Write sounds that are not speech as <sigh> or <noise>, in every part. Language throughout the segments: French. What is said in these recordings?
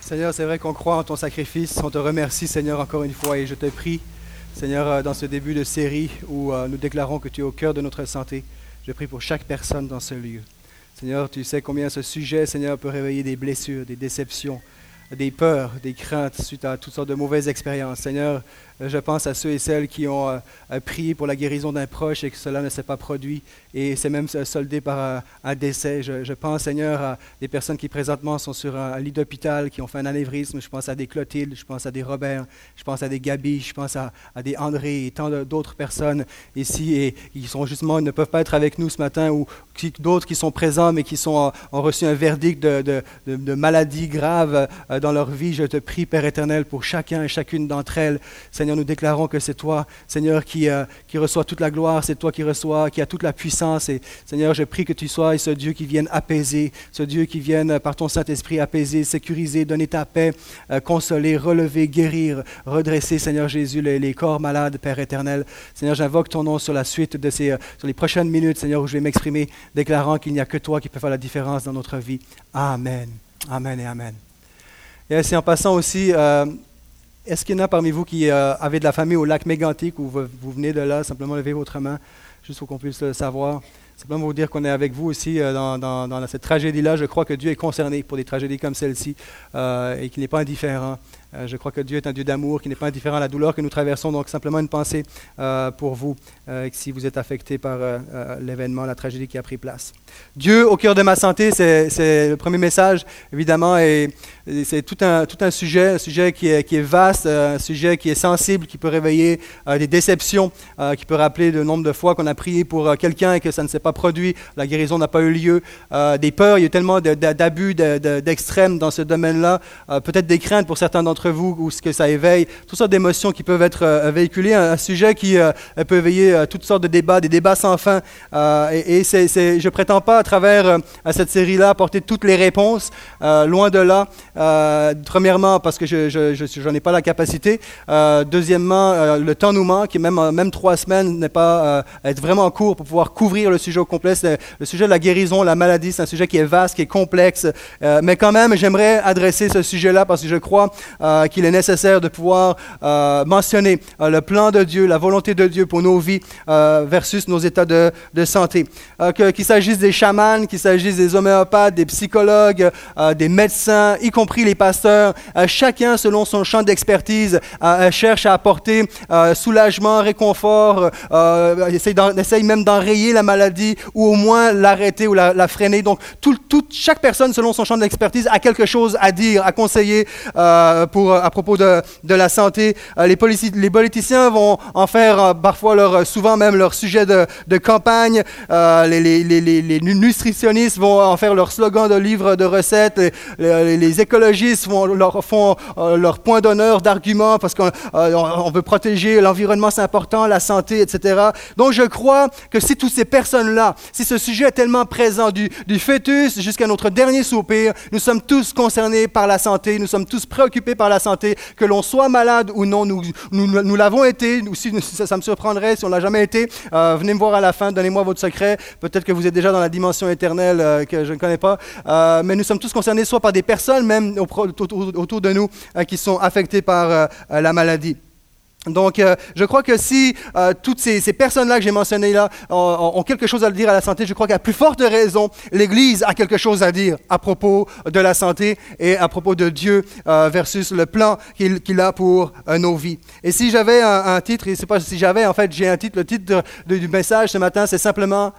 Seigneur, c'est vrai qu'on croit en ton sacrifice. On te remercie, Seigneur, encore une fois. Et je te prie, Seigneur, euh, dans ce début de série où euh, nous déclarons que tu es au cœur de notre santé, je prie pour chaque personne dans ce lieu. Seigneur, tu sais combien ce sujet, Seigneur, peut réveiller des blessures, des déceptions, des peurs, des craintes suite à toutes sortes de mauvaises expériences. Seigneur, je pense à ceux et celles qui ont euh, prié pour la guérison d'un proche et que cela ne s'est pas produit et c'est même soldé par euh, un décès. Je, pense, Seigneur, à des personnes qui présentement sont sur un lit d'hôpital, qui ont fait un anévrisme. Je pense à des Clotilde, je pense à des Robert, je pense à des Gabi, je pense à, des André et tant d'autres personnes ici et qui sont justement, ils ne peuvent pas être avec nous ce matin ou d'autres qui sont présents mais qui euh, ont reçu un verdict de, de, de maladie grave dans leur vie. Je te prie, Père éternel, pour chacun et chacune d'entre elles. Seigneur, nous déclarons que c'est toi, Seigneur, qui, euh, qui reçoit toute la gloire, c'est toi qui reçoit, qui a toute la puissance. Et Seigneur, je prie que tu sois ce Dieu qui vienne apaiser, ce Dieu qui vienne par ton Saint-Esprit apaiser, sécuriser, donner ta paix, euh, consoler, relever, guérir, redresser, Seigneur Jésus, les, corps malades, Père éternel. Seigneur, j'invoque ton nom sur la suite de ces, euh, sur les prochaines minutes, Seigneur, où je vais m'exprimer, déclarant qu'il n'y a que toi qui peux faire la différence dans notre vie. Amen. Amen et Amen. Et c'est en passant aussi, est-ce qu'il y en a parmi vous qui euh, avez de la famille au lac Mégantic ou vous, venez de là, simplement levez votre main, juste pour qu'on puisse le savoir? Simplement vous dire qu'on est avec vous aussi euh, dans, cette tragédie-là. Je crois que Dieu est concerné pour des tragédies comme celle-ci euh, et qu'il n'est pas indifférent. Je crois que Dieu est un Dieu d'amour, qui n'est pas indifférent à la douleur que nous traversons. Donc simplement une pensée pour vous, si vous êtes affecté par l'événement, la tragédie qui a pris place. Dieu au cœur de ma santé, c'est le premier message, évidemment, et c'est tout un, sujet, un sujet qui est, vaste, un sujet qui est sensible, qui peut réveiller euh, des déceptions, euh, qui peut rappeler le nombre de fois qu'on a prié pour euh, quelqu'un et que ça ne s'est pas produit, la guérison n'a pas eu lieu, des peurs, il y a tellement d'abus, d'extrêmes dans ce domaine-là, peut-être des craintes pour certains d'entre vous, ou ce que ça éveille, toutes sortes d'émotions qui peuvent être véhiculées, un, sujet qui peut éveiller toutes sortes de débats, des débats sans fin, et, je prétends pas à travers cette série-là apporter toutes les réponses, loin de là. Euh, premièrement, parce que je n'en ai pas la capacité. Euh, deuxièmement, euh, le temps nous manque et même, même trois semaines n'est pas être vraiment court pour pouvoir couvrir le sujet au complet. Le sujet de la guérison, la maladie, c'est un sujet qui est vaste, qui est complexe. mais quand même, j'aimerais adresser ce sujet-là parce que je crois qu'il est nécessaire de pouvoir mentionner le plan de Dieu, la volonté de Dieu pour nos vies versus nos états de, santé. qu'il s'agisse des chamans, qu'il s'agisse des homéopathes, des psychologues, des médecins, y compris les pasteurs, euh, chacun selon son champ d'expertise euh, euh, cherche à apporter soulagement, réconfort, essaye, même d'enrayer la maladie ou au moins l'arrêter ou la, freiner. Donc chaque personne selon son champ d'expertise a quelque chose à dire, à conseiller pour, à propos de, la santé. les, les, politiciens vont en faire parfois leur, souvent même leur sujet de, campagne. Les, nutritionnistes vont en faire leur slogan de livre de recettes. Les, écologistes font leur, euh, point d'honneur, d'argument, parce qu'on euh, veut protéger l'environnement, c'est important, la santé, etc. Donc je crois que si toutes ces personnes-là, si ce sujet est tellement présent du, du fœtus jusqu'à notre dernier soupir, nous sommes tous concernés par la santé, nous sommes tous préoccupés par la santé, que l'on soit malade ou non, nous, nous, nous l'avons été, si, ça, me surprendrait si on l'a jamais été. Euh, venez me voir à la fin, donnez-moi votre secret. Peut-être que vous êtes déjà dans la dimension éternelle que je ne connais pas. mais nous sommes tous concernés soit par des personnes, même autour de nous euh, qui sont affectés par euh, euh, la maladie. Donc, je crois que si toutes ces, personnes-là que j'ai mentionnées là ont, quelque chose à dire à la santé, je crois qu'à plus forte raison, l'Église a quelque chose à dire à propos de la santé et à propos de Dieu versus le plan qu'il a pour nos vies. Et si j'avais un, titre, et c'est pas si j'avais, en fait, j'ai un titre, le titre du message ce matin, c'est simplement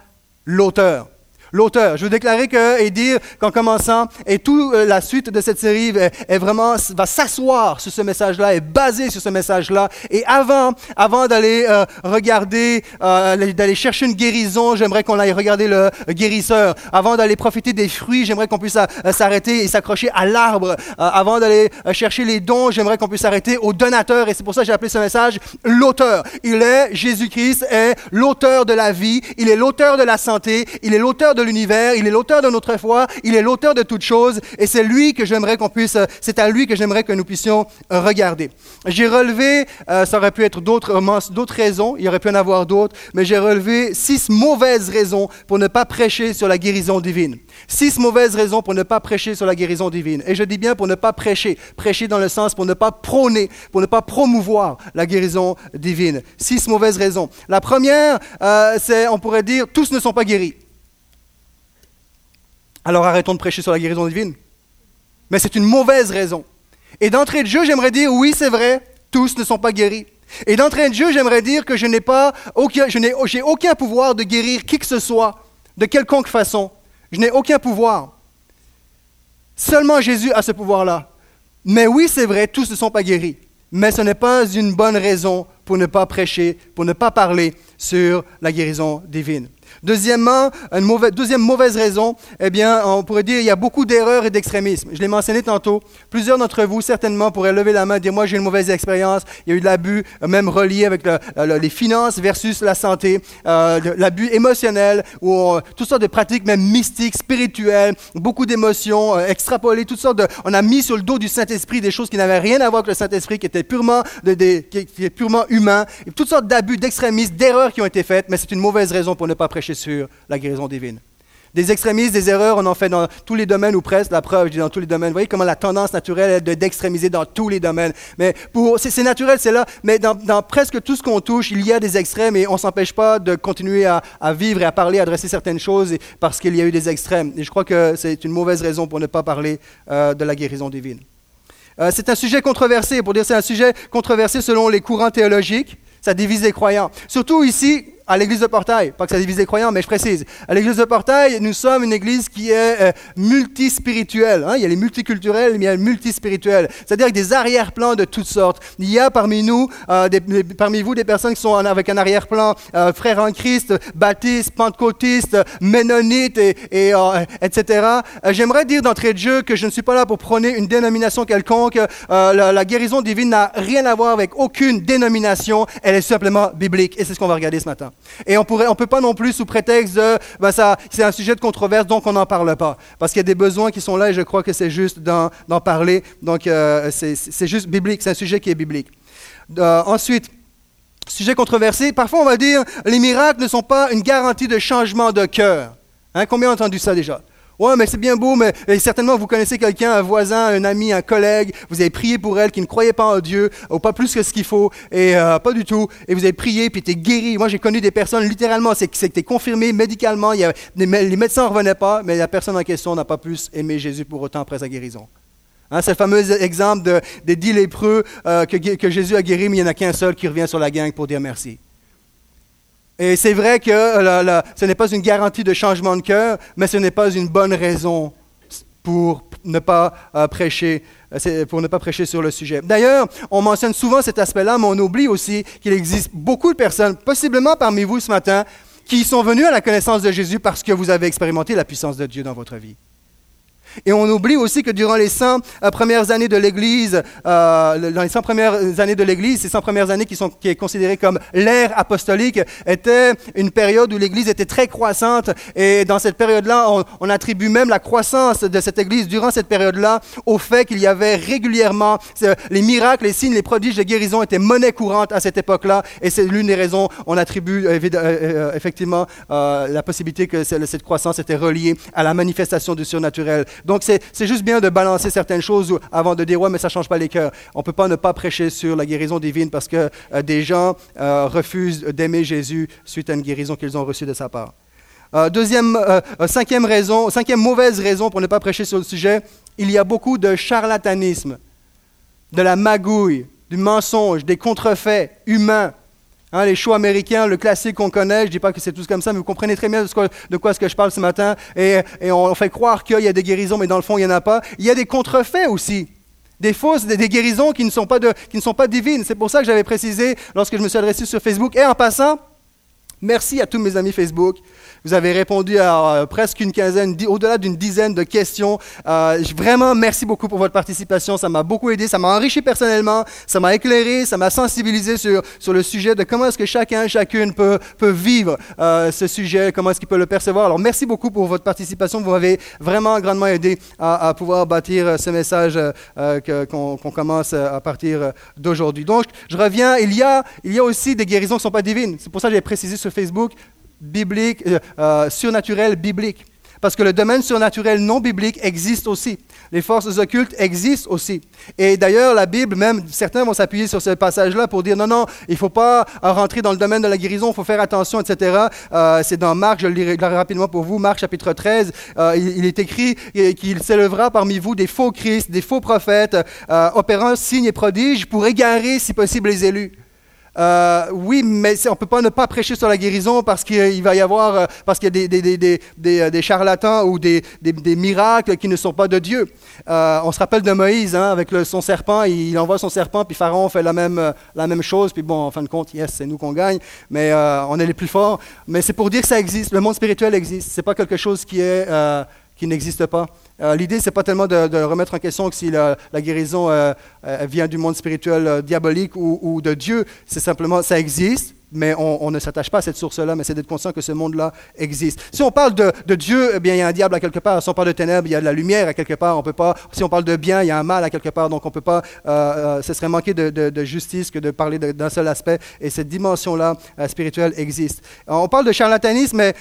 l'auteur l'auteur. Je veux déclarer que, et dire qu'en commençant, et toute euh, la suite de cette série est, vraiment, va s'asseoir sur ce message-là, est basée sur ce message-là. Et avant, avant d'aller euh, regarder, euh, d'aller chercher une guérison, j'aimerais qu'on aille regarder le guérisseur. Avant d'aller profiter des fruits, j'aimerais qu'on puisse s'arrêter et s'accrocher à l'arbre. avant d'aller chercher les dons, j'aimerais qu'on puisse s'arrêter au donateur. Et c'est pour ça que j'ai appelé ce message l'auteur. Il est, Jésus-Christ est l'auteur de la vie, il est l'auteur de la santé, il est l'auteur de l'univers, il est l'auteur de notre foi, il est l'auteur de toutes choses, et c'est lui que j'aimerais qu'on puisse, c'est à lui que j'aimerais que nous puissions regarder. J'ai relevé, ça aurait pu être d'autres, d'autres raisons, il y aurait pu en avoir d'autres, mais j'ai relevé six mauvaises raisons pour ne pas prêcher sur la guérison divine. Six mauvaises raisons pour ne pas prêcher sur la guérison divine. Et je dis bien pour ne pas prêcher. Prêcher dans le sens pour ne pas prôner, pour ne pas promouvoir la guérison divine. Six mauvaises raisons. La première, euh, c'est, on pourrait dire, tous ne sont pas guéris. Alors arrêtons de prêcher sur la guérison divine. Mais c'est une mauvaise raison. Et d'entrée de jeu, j'aimerais dire, oui, c'est vrai, tous ne sont pas guéris. Et d'entrée de jeu, j'aimerais dire que je n'ai pas, aucun, je n'ai, j'ai aucun pouvoir de guérir qui que ce soit, de quelconque façon. Je n'ai aucun pouvoir. Seulement Jésus a ce pouvoir-là. Mais oui, c'est vrai, tous ne sont pas guéris. Mais ce n'est pas une bonne raison pour ne pas prêcher, pour ne pas parler sur la guérison divine. Deuxièmement, une deuxième mauvaise raison, eh bien, on pourrait dire qu'il y a beaucoup d'erreurs et d'extrémisme. Je l'ai mentionné tantôt. Plusieurs d'entre vous, certainement, pourraient lever la main et dire Moi, j'ai une mauvaise expérience. Il y a eu de l'abus, euh, même relié avec les finances versus la santé, euh, l'abus émotionnel, ou toutes sortes de pratiques, même mystiques, spirituelles, beaucoup d'émotions euh, extrapolées, toutes sortes de. On a mis sur le dos du Saint-Esprit des choses qui n'avaient rien à voir avec le Saint-Esprit, qui étaient purement, de, humains, toutes sortes d'abus, d'extrémisme, d'erreurs qui ont été faites, mais c'est une mauvaise raison pour ne pas prêcher sur la guérison divine. Des extrémistes, des erreurs, on en fait dans tous les domaines ou presque. La preuve, je dis dans tous les domaines. Vous voyez comment la tendance naturelle est d'extrémiser dans tous les domaines. Mais pour, c'est, naturel, c'est là. Mais dans, presque tout ce qu'on touche, il y a des extrêmes et on ne s'empêche pas de continuer à, vivre et à parler, à adresser certaines choses parce qu'il y a eu des extrêmes. Et je crois que c'est une mauvaise raison pour ne pas parler euh, de la guérison divine. Euh, c'est un sujet controversé. Pour dire c'est un sujet controversé selon les courants théologiques. Ça divise les croyants. Surtout ici, à l'église de Portail, pas que ça divise les croyants, mais je précise. À l'église de Portail, nous sommes une église qui est euh, multispirituelle. Hein. Il y a les multiculturels, mais il y a les multispirituels. C'est-à-dire avec des arrière-plans de toutes sortes. Il y a parmi nous, euh, parmi vous, des personnes qui sont avec un arrière-plan euh, frères en Christ, baptistes, pentecôtistes, ménonites, et, etc. J'aimerais dire d'entrée de jeu que je ne suis pas là pour prôner une dénomination quelconque. La, guérison divine n'a rien à voir avec aucune dénomination. Elle est simplement biblique. Et c'est ce qu'on va regarder ce matin. Et on ne on peut pas non plus, sous prétexte de ça, c'est un sujet de controverse, donc on n'en parle pas. Parce qu'il y a des besoins qui sont là et je crois que c'est juste d'en, parler. Donc euh, c'est, juste biblique, c'est un sujet qui est biblique. Euh, ensuite, sujet controversé, parfois on va dire les miracles ne sont pas une garantie de changement de cœur. Hein, combien ont entendu ça déjà? Ouais, mais c'est bien beau, mais certainement vous connaissez quelqu'un, un voisin, un ami, un collègue, vous avez prié pour elle qui ne croyait pas en Dieu, ou pas plus que ce qu'il faut, et euh, pas du tout, et vous avez prié, puis tu es guéri. Moi, j'ai connu des personnes, littéralement, c'est que c'était confirmé médicalement, il y les médecins ne revenaient pas, mais la personne en question n'a pas plus aimé Jésus pour autant après sa guérison. Hein, c'est le fameux exemple des dix lépreux euh, que, que Jésus a guéri, mais il n'y en a qu'un seul qui revient sur la gang pour dire merci. Et c'est vrai que ce n'est pas une garantie de changement de cœur, mais ce n'est pas une bonne raison pour ne pas euh, prêcher euh, pour ne pas prêcher sur le sujet. D'ailleurs, on mentionne souvent cet aspect-là, mais on oublie aussi qu'il existe beaucoup de personnes, possiblement parmi vous ce matin, qui sont venues à la connaissance de Jésus parce que vous avez expérimenté la puissance de Dieu dans votre vie. Et on oublie aussi que durant les 100 euh, premières années de l'Église, euh, dans les 100 premières années de l'Église, ces 100 premières années qui sont qui est considérées comme l'ère apostolique, était une période où l'Église était très croissante. Et dans cette période-là, on, attribue même la croissance de cette Église durant cette période-là au fait qu'il y avait régulièrement les miracles, les signes, les prodiges de guérison étaient monnaie courante à cette époque-là. Et c'est l'une des raisons on attribue euh, effectivement la possibilité que cette croissance était reliée à la manifestation du surnaturel. Donc, c'est juste bien de balancer certaines choses avant de dire, ouais, mais ça ne change pas les cœurs. On ne peut pas ne pas prêcher sur la guérison divine parce que euh, des gens euh, refusent d'aimer Jésus suite à une guérison qu'ils ont reçue de sa part. Euh, deuxième, cinquième raison, cinquième mauvaise raison pour ne pas prêcher sur le sujet, il y a beaucoup de charlatanisme, de la magouille, du mensonge, des contrefaits humains Hein, les shows américains, le classique qu'on connaît, je dis pas que c'est tous comme ça, mais vous comprenez très bien de quoi, quoi ce que je parle ce matin. Et, on fait croire qu'il y a des guérisons, mais dans le fond, il n'y en a pas. Il y a des contrefaits aussi. Des fausses, des, guérisons qui ne, sont pas qui ne sont pas divines. C'est pour ça que j'avais précisé lorsque je me suis adressé sur Facebook. Et en passant, Merci à tous mes amis Facebook. Vous avez répondu à euh, presque une quinzaine, au-delà d'une dizaine de questions. Euh, vraiment, merci beaucoup pour votre participation. Ça m'a beaucoup aidé, ça m'a enrichi personnellement, ça m'a éclairé, ça m'a sensibilisé sur, sur le sujet de comment est-ce que chacun, chacune peut, peut vivre euh, ce sujet, comment est-ce qu'il peut le percevoir. Alors, merci beaucoup pour votre participation. Vous m'avez vraiment grandement aidé à, pouvoir bâtir ce message qu'on commence à partir d'aujourd'hui. Donc, je reviens. Il y, a, il y a aussi des guérisons qui ne sont pas divines. C'est pour ça que j'ai précisé sur Facebook biblique, euh, euh, surnaturel biblique. Parce que le domaine surnaturel non biblique existe aussi. Les forces occultes existent aussi. Et d'ailleurs, la Bible, même, certains vont s'appuyer sur ce passage-là pour dire non, non, il ne faut pas rentrer dans le domaine de la guérison, il faut faire attention, etc. Euh, c'est dans Marc, je le lirai rapidement pour vous, Marc chapitre 13. il, est écrit qu'il s'élèvera parmi vous des faux Christ, des faux prophètes, opérant signes et prodiges pour égarer, si possible, les élus. Euh, oui, mais on ne peut pas ne pas prêcher sur la guérison parce qu'il va y avoir, euh, parce qu'il y a des, euh, charlatans ou des, miracles qui ne sont pas de Dieu. on se rappelle de Moïse, hein, avec son serpent, il, envoie son serpent, puis Pharaon fait la même, la même chose, puis bon, en fin de compte, yes, c'est nous qu'on gagne, mais on est les plus forts. Mais c'est pour dire que ça existe, le monde spirituel existe, c'est pas quelque chose qui est qui n'existe pas. Euh, l'idée, ce n'est pas tellement de, remettre en question si la, guérison euh, euh, vient du monde spirituel diabolique ou, de Dieu. C'est simplement, ça existe, mais on, ne s'attache pas à cette source-là, mais c'est d'être conscient que ce monde-là existe. Si on parle de, Dieu, eh bien, il y a un diable à quelque part. Si on parle de ténèbres, il y a de la lumière à quelque part. On peut pas. Si on parle de bien, il y a un mal à quelque part. Donc, on peut pas. ce serait manquer de, justice que de parler d'un seul aspect. Et cette dimension-là spirituelle existe. On parle de charlatanisme, mais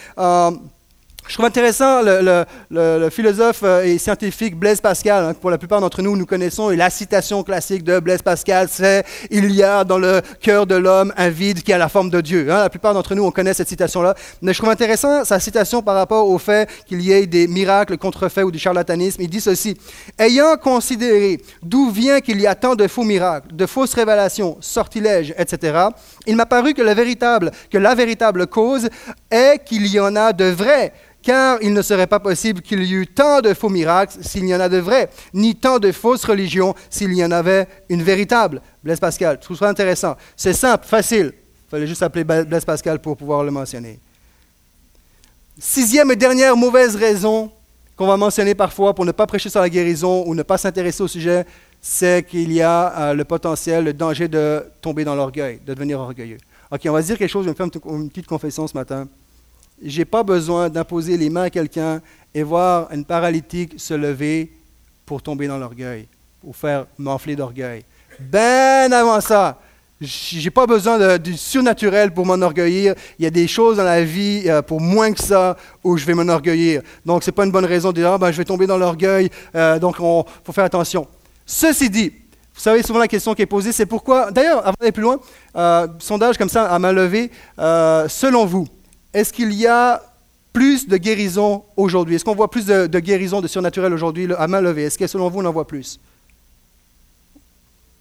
je trouve intéressant le, philosophe euh, et scientifique Blaise Pascal, hein, que pour la plupart d'entre nous, nous connaissons, et la citation classique de Blaise Pascal, c'est « Il y a dans le cœur de l'homme un vide qui a la forme de Dieu hein. La plupart d'entre nous, on connaît cette citation-là. Mais je trouve intéressant sa citation par rapport au fait qu'il y ait des miracles contrefaits ou du charlatanisme. Il dit ceci « Ayant considéré d'où vient qu'il y a tant de faux miracles, de fausses révélations, sortilèges, etc., il m'a paru que la véritable, que la véritable cause est qu'il y en a de vrais car il ne serait pas possible qu'il y eût tant de faux miracles s'il y en a de vrais, ni tant de fausses religions s'il y en avait une véritable. Blaise Pascal, je trouve ça intéressant. C'est simple, facile. Il fallait juste appeler Blaise Pascal pour pouvoir le mentionner. Sixième et dernière mauvaise raison qu'on va mentionner parfois pour ne pas prêcher sur la guérison ou ne pas s'intéresser au sujet, c'est qu'il y a euh, le potentiel, le danger de tomber dans l'orgueil, de devenir orgueilleux. OK, on va se dire quelque chose, je vais me faire une petite confession ce matin j'ai pas besoin d'imposer les mains à quelqu'un et voir une paralytique se lever pour tomber dans l'orgueil, pour faire m'enfler d'orgueil. Ben avant ça, j'ai pas besoin du surnaturel pour m'enorgueillir. Il y a des choses dans la vie euh, pour moins que ça où je vais m'enorgueillir. Donc c'est pas une bonne raison de dire ah, ben, je vais tomber dans l'orgueil. Euh, donc il faut faire attention. Ceci dit, vous savez souvent la question qui est posée, c'est pourquoi. D'ailleurs, avant d'aller plus loin, euh, sondage comme ça à main levée. selon vous, est-ce qu'il y a plus de guérison aujourd'hui? Est-ce qu'on voit plus de, guérison de surnaturel aujourd'hui à main levée Est-ce que selon vous, on en voit plus?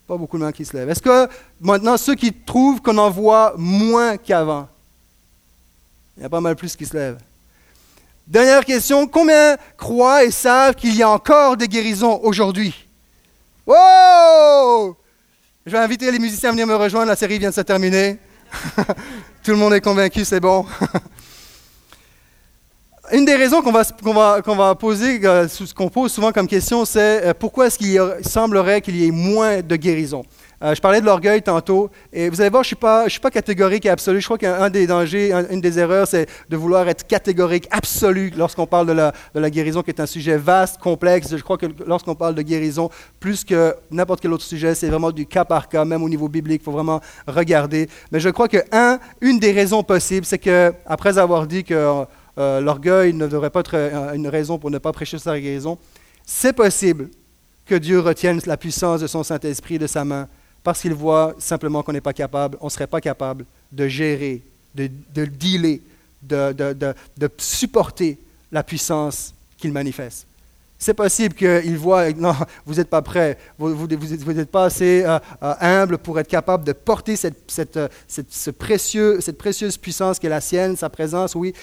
Pas beaucoup de mains qui se lèvent. Est-ce que maintenant, ceux qui trouvent qu'on en voit moins qu'avant Il y a pas mal plus qui se lèvent? Dernière question, combien croient et savent qu'il y a encore des guérisons aujourd'hui? Wow Je vais inviter les musiciens à venir me rejoindre, la série vient de se terminer. <laughs> Tout le monde est convaincu, c'est bon. <laughs> Une des raisons qu'on va, va, va, poser, euh, qu'on pose souvent comme question, c'est euh, pourquoi est-ce qu'il semblerait qu'il y ait moins de guérison euh, je parlais de l'orgueil tantôt, et vous allez voir, je ne suis, pas, suis pas catégorique et absolu. Je crois qu'un des dangers, une des erreurs, c'est de vouloir être catégorique, absolu, lorsqu'on parle de la, de la, guérison, qui est un sujet vaste, complexe. Je crois que lorsqu'on parle de guérison, plus que n'importe quel autre sujet, c'est vraiment du cas par cas, même au niveau biblique, il faut vraiment regarder. Mais je crois que, un, une des raisons possibles, c'est que, après avoir dit que euh, l'orgueil ne devrait pas être euh, une raison pour ne pas prêcher sa guérison, c'est possible que Dieu retienne la puissance de son Saint-Esprit de sa main parce qu'il voit simplement qu'on n'est pas capable, on ne serait pas capable de gérer, de, de dealer, de, supporter la puissance qu'il manifeste. C'est possible qu'il voit, <laughs> non, vous n'êtes pas prêt, vous n'êtes pas assez euh, euh, humble pour être capable de porter cette, cette, cette, ce précieux, cette précieuse puissance qui est la sienne, sa présence, oui,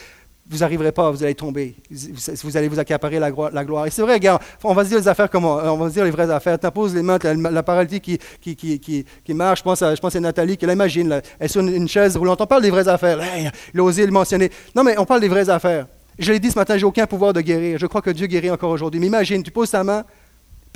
vous n'arriverez pas, vous allez tomber. Vous, allez vous accaparer la, gloire. Et c'est vrai, on va se dire les affaires comment On va se dire les vraies affaires. Tu poses les mains, la paralytique qui, qui, qui, qui, marche. Je pense, à, je pense Nathalie qui l'imagine. Elle est sur une, chaise roulante. On parle des vraies affaires. il a osé le mentionner. Non, mais on parle des vraies affaires. Je l'ai dit ce matin, j'ai aucun pouvoir de guérir. Je crois que Dieu guérit encore aujourd'hui. Mais imagine, tu poses ta main,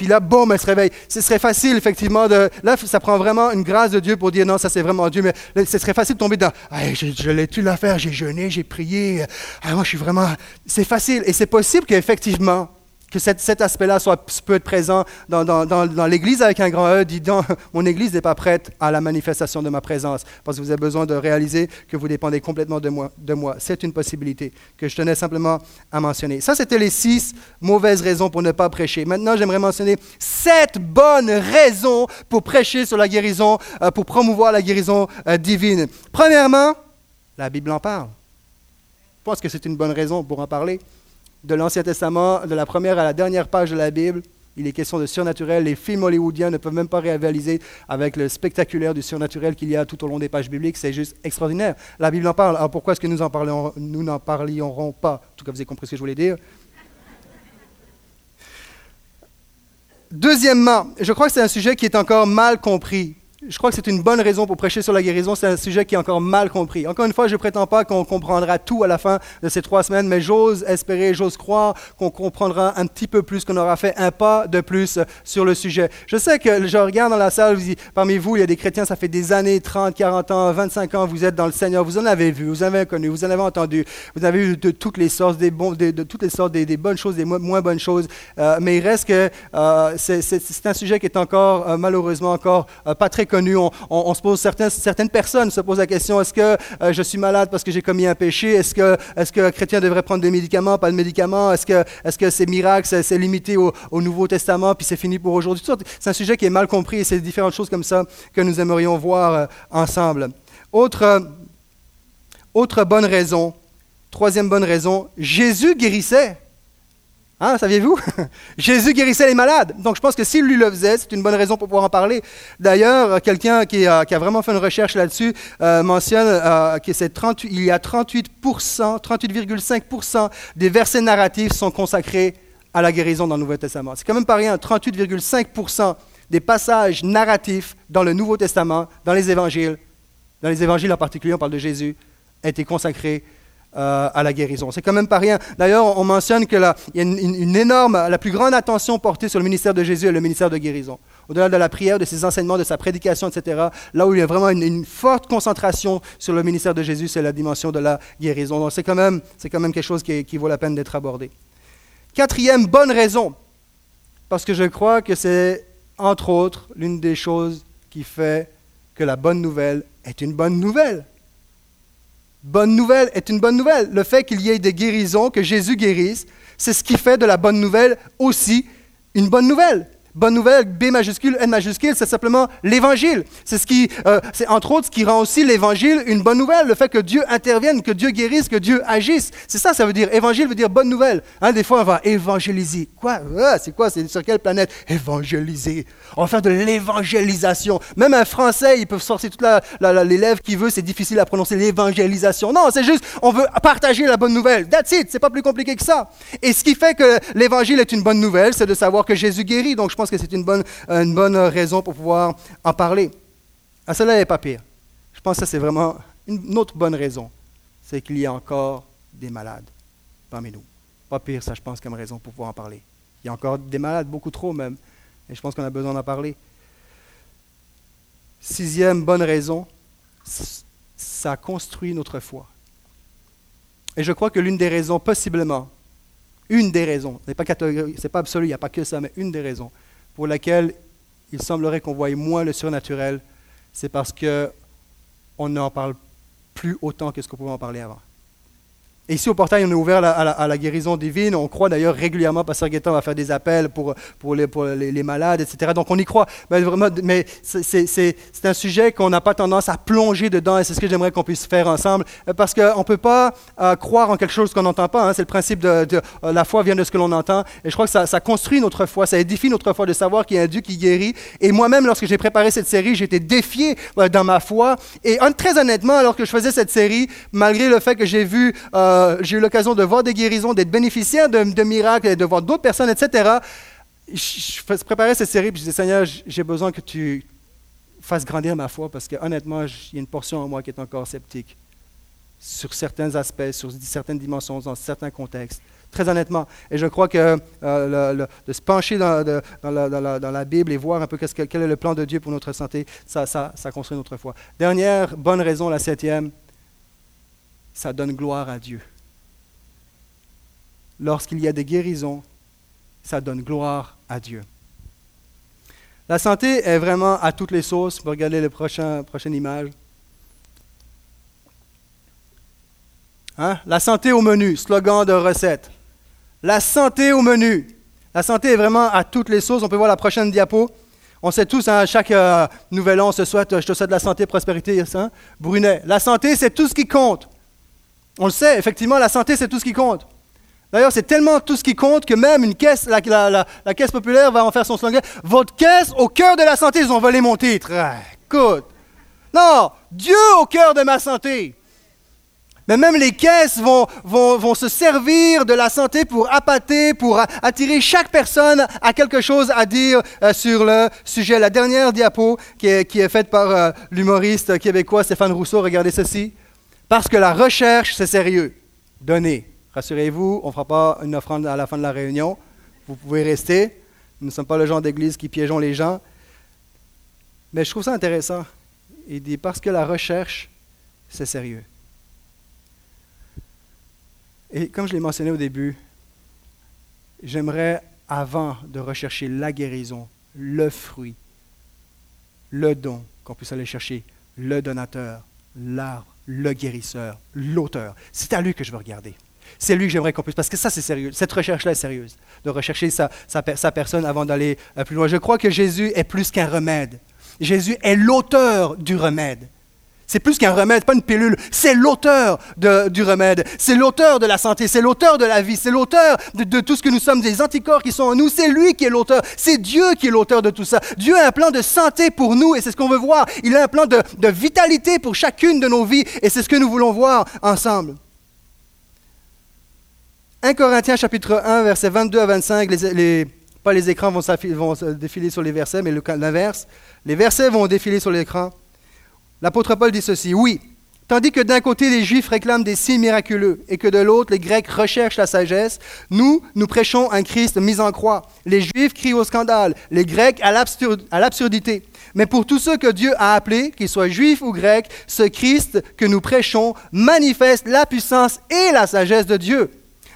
puis là, boum, elle se réveille. Ce serait facile, effectivement, de. Là, ça prend vraiment une grâce de Dieu pour dire non, ça c'est vraiment Dieu. Mais ce serait facile de tomber dans. je, l'ai tu l'affaire, j'ai jeûné, j'ai prié. Ah, moi, je suis vraiment. C'est facile. Et c'est possible qu'effectivement, que cet, aspect-là peut être présent dans, l'Église avec un grand E, dit <laughs> mon Église n'est pas prête à la manifestation de ma présence, parce que vous avez besoin de réaliser que vous dépendez complètement de moi. De moi. C'est une possibilité que je tenais simplement à mentionner. Ça, c'était les six mauvaises raisons pour ne pas prêcher. Maintenant, j'aimerais mentionner sept bonnes raisons pour prêcher sur la guérison, euh, pour promouvoir la guérison euh, divine. Premièrement, la Bible en parle. Je pense que c'est une bonne raison pour en parler de l'Ancien Testament, de la première à la dernière page de la Bible. Il est question de surnaturel. Les films hollywoodiens ne peuvent même pas rivaliser avec le spectaculaire du surnaturel qu'il y a tout au long des pages bibliques. C'est juste extraordinaire. La Bible en parle. Alors pourquoi est-ce que nous nous n'en parlions pas? En tout cas, vous avez compris ce que je voulais dire. Deuxièmement, je crois que c'est un sujet qui est encore mal compris je crois que c'est une bonne raison pour prêcher sur la guérison. C'est un sujet qui est encore mal compris. Encore une fois, je ne prétends pas qu'on comprendra tout à la fin de ces trois semaines, mais j'ose espérer, j'ose croire qu'on comprendra un petit peu plus, qu'on aura fait un pas de plus sur le sujet. Je sais que je regarde dans la salle, parmi vous, il y a des chrétiens, ça fait des années, 30, 40 ans, 25 ans, vous êtes dans le Seigneur, vous en avez vu, vous en avez connu, vous en avez entendu, vous avez vu de toutes les sortes, des bons, de, toutes les sortes, des, bonnes choses, des moins, bonnes choses. Euh, mais il reste que euh, c'est un sujet qui est encore, euh, malheureusement, encore pas très On, se pose certaines, personnes se posent la question est-ce que euh, je suis malade parce que j'ai commis un péché? Est-ce que, est-ce que chrétien devrait prendre des médicaments, pas de médicaments? Est-ce que, est-ce que c'est miracle, c'est, limité au, Nouveau Testament, puis c'est fini pour aujourd'hui? C'est un sujet qui est mal compris et c'est différentes choses comme ça que nous aimerions voir euh, ensemble. Autre, autre bonne raison, troisième bonne raison, Jésus guérissait. Hein, saviez-vous? <laughs> Jésus guérissait les malades. Donc je pense que s'il lui le faisait, c'est une bonne raison pour pouvoir en parler. D'ailleurs, quelqu'un qui, a vraiment fait une recherche là-dessus euh, mentionne euh, qu'il y a 38%, 38,5% des versets narratifs sont consacrés à la guérison dans le Nouveau Testament. C'est quand même pas rien, 38,5% des passages narratifs dans le Nouveau Testament, dans les évangiles, dans les évangiles en particulier, on parle de Jésus, étaient consacrés euh, à la guérison. C'est quand même pas rien. D'ailleurs, on mentionne qu'il y a une, énorme, la plus grande attention portée sur le ministère de Jésus et le ministère de guérison. Au-delà de la prière, de ses enseignements, de sa prédication, etc., là où il y a vraiment une, forte concentration sur le ministère de Jésus, c'est la dimension de la guérison. Donc c'est quand même, c'est quand même quelque chose qui, qui vaut la peine d'être abordé. Quatrième bonne raison, parce que je crois que c'est, entre autres, l'une des choses qui fait que la bonne nouvelle est une bonne nouvelle bonne nouvelle est une bonne nouvelle. Le fait qu'il y ait des guérisons, que Jésus guérisse, c'est ce qui fait de la bonne nouvelle aussi une bonne nouvelle. Bonne nouvelle, B majuscule, N majuscule, c'est simplement l'évangile. C'est ce qui, euh, c'est entre autres ce qui rend aussi l'évangile une bonne nouvelle. Le fait que Dieu intervienne, que Dieu guérisse, que Dieu agisse. C'est ça, ça veut dire. Évangile veut dire bonne nouvelle. Hein, des fois, on va évangéliser. Quoi? Ah, C'est quoi? C'est sur quelle planète? Évangéliser. On va faire de l'évangélisation. Même un Français, il peut sortir toute l'élève qui veut. C'est difficile à prononcer l'évangélisation. Non, c'est juste, on veut partager la bonne nouvelle. That's it. C'est pas plus compliqué que ça. Et ce qui fait que l'évangile est une bonne nouvelle, c'est de savoir que Jésus guérit. Donc, je pense que c'est une bonne, une bonne raison pour pouvoir en parler. Ah, cela n'est pas pire. Je pense que c'est vraiment une autre bonne raison. C'est qu'il y a encore des malades parmi nous. Pas pire, ça, je pense, comme raison pour pouvoir en parler. Il y a encore des malades, beaucoup trop même. Et je pense qu'on a besoin d'en parler. Sixième bonne raison, ça construit notre foi. Et je crois que l'une des raisons, possiblement, une des raisons, ce n'est pas, pas absolu, il n'y a pas que ça, mais une des raisons, pour laquelle il semblerait qu'on voie moins le surnaturel, c'est parce qu'on n'en parle plus autant que ce qu'on pouvait en parler avant. Ici, au portail, on est ouvert à la, guérison divine. On croit d'ailleurs régulièrement, Pasteur Guettin va faire des appels pour, les, malades, etc. Donc on y croit. Mais, c'est un sujet qu'on n'a pas tendance à plonger dedans et c'est ce que j'aimerais qu'on puisse faire ensemble. Parce qu'on ne peut pas euh, croire en quelque chose qu'on n'entend pas. Hein. C'est le principe de, euh, la foi vient de ce que l'on entend. Et je crois que ça, construit notre foi, ça édifie notre foi de savoir qu'il y a un Dieu qui guérit. Et moi-même, lorsque j'ai préparé cette série, j'étais défié euh, dans ma foi. Et très honnêtement, alors que je faisais cette série, malgré le fait que j'ai vu euh, j'ai eu l'occasion de voir des guérisons, d'être bénéficiaire de, de miracles, de voir d'autres personnes, etc. Je, préparais cette série, puis je disais, Seigneur, j'ai besoin que tu fasses grandir ma foi, parce que honnêtement, il y a une portion en moi qui est encore sceptique sur certains aspects, sur certaines dimensions, dans certains contextes. Très honnêtement. Et je crois que euh, de se pencher dans, la, Bible et voir un peu quel est le plan de Dieu pour notre santé, ça construit notre foi. Dernière bonne raison, la septième, ça donne gloire à Dieu. Lorsqu'il y a des guérisons, ça donne gloire à Dieu. La santé est vraiment à toutes les sauces. Vous regarder la prochaine image. Hein? La santé au menu, slogan de recette. La santé au menu. La santé est vraiment à toutes les sauces. On peut voir la prochaine diapo. On sait tous, à hein, chaque euh, nouvel an, on se souhaite, je te souhaite la santé, prospérité, hein? Brunet. La santé, c'est tout ce qui compte. On le sait, effectivement, la santé, c'est tout ce qui compte. D'ailleurs, c'est tellement tout ce qui compte que même une caisse, la, caisse populaire va en faire son slogan. Votre caisse au cœur de la santé, ils ont volé mon titre. Écoute. Non, Dieu au cœur de ma santé. Mais même les caisses vont, vont, se servir de la santé pour appâter, pour attirer chaque personne à quelque chose à dire euh, sur le sujet. La dernière diapo qui est, qui est faite par euh, l'humoriste québécois Stéphane Rousseau, regardez ceci. Parce que la recherche, c'est sérieux. Donnez. Rassurez-vous, on ne fera pas une offrande à la fin de la réunion. Vous pouvez rester. Nous ne sommes pas le genre d'église qui piégeons les gens. Mais je trouve ça intéressant. Il dit parce que la recherche, c'est sérieux. Et comme je l'ai mentionné au début, j'aimerais, avant de rechercher la guérison, le fruit, le don, qu'on puisse aller chercher le donateur, l'arbre, le guérisseur, l'auteur. C'est à lui que je veux regarder. C'est lui que j'aimerais qu'on puisse, parce que ça c'est sérieux, cette recherche-là est sérieuse, de rechercher sa, personne avant d'aller euh, plus loin. Je crois que Jésus est plus qu'un remède. Jésus est l'auteur du remède. C'est plus qu'un remède, pas une pilule. C'est l'auteur du remède. C'est l'auteur de la santé. C'est l'auteur de la vie. C'est l'auteur de, tout ce que nous sommes, des anticorps qui sont en nous. C'est lui qui est l'auteur. C'est Dieu qui est l'auteur de tout ça. Dieu a un plan de santé pour nous et c'est ce qu'on veut voir. Il a un plan de, vitalité pour chacune de nos vies et c'est ce que nous voulons voir ensemble. 1 Corinthiens chapitre 1, versets 22 à 25, les, pas les écrans vont, vont défiler sur les versets, mais l'inverse. Les versets vont défiler sur l'écran. L'apôtre Paul dit ceci, oui, tandis que d'un côté les Juifs réclament des signes miraculeux et que de l'autre les Grecs recherchent la sagesse, nous, nous prêchons un Christ mis en croix. Les Juifs crient au scandale, les Grecs à l'absurdité. Mais pour tous ceux que Dieu a appelés, qu'ils soient juifs ou grecs, ce Christ que nous prêchons manifeste la puissance et la sagesse de Dieu.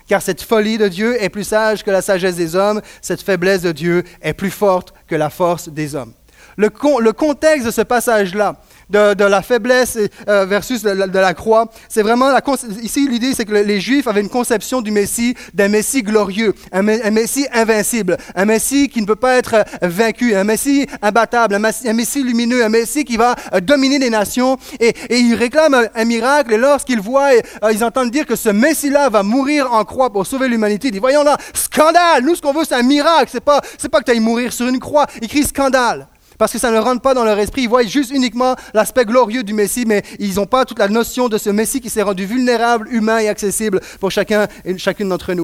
Car cette folie de Dieu est plus sage que la sagesse des hommes, cette faiblesse de Dieu est plus forte que la force des hommes. Le, contexte de ce passage-là, de, la faiblesse euh, versus de, la croix. C'est vraiment la, ici l'idée, c'est que les Juifs avaient une conception du Messie, d'un Messie glorieux, un, Messie invincible, un Messie qui ne peut pas être euh, vaincu, un Messie imbattable, un Messie, lumineux, un Messie qui va euh, dominer les nations. Et, ils réclament un, miracle. Et lorsqu'ils voient, ils entendent dire que ce Messie-là va mourir en croix pour sauver l'humanité. Ils disent voyons là, scandale. Nous, ce qu'on veut, c'est un miracle. C'est pas, c'est pas que tu ailles mourir sur une croix. Ils crient scandale. Parce que ça ne rentre pas dans leur esprit. Ils voient juste uniquement l'aspect glorieux du Messie, mais ils n'ont pas toute la notion de ce Messie qui s'est rendu vulnérable, humain et accessible pour chacun et chacune d'entre nous.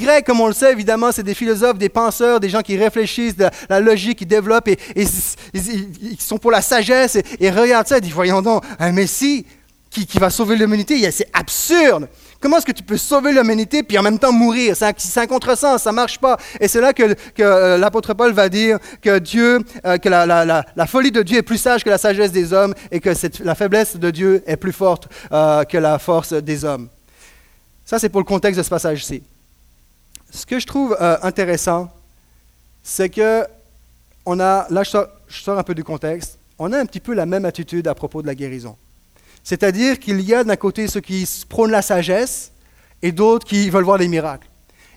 Les Grecs, comme on le sait, évidemment, c'est des philosophes, des penseurs, des gens qui réfléchissent, de la, logique, qui développent, et, ils sont pour la sagesse. Et, et regardent ça, ils disent, voyons donc, un Messie qui va sauver l'humanité, c'est absurde. Comment est-ce que tu peux sauver l'humanité puis en même temps mourir? C'est un, contresens, ça ne marche pas. Et c'est là que, euh, l'apôtre Paul va dire que Dieu, euh, que la, folie de Dieu est plus sage que la sagesse des hommes et que la faiblesse de Dieu est plus forte euh, que la force des hommes. Ça, c'est pour le contexte de ce passage-ci. Ce que je trouve intéressant, c'est que on a, là je sors un peu du contexte, on a un petit peu la même attitude à propos de la guérison. C'est-à-dire qu'il y a d'un côté ceux qui prônent la sagesse et d'autres qui veulent voir les miracles.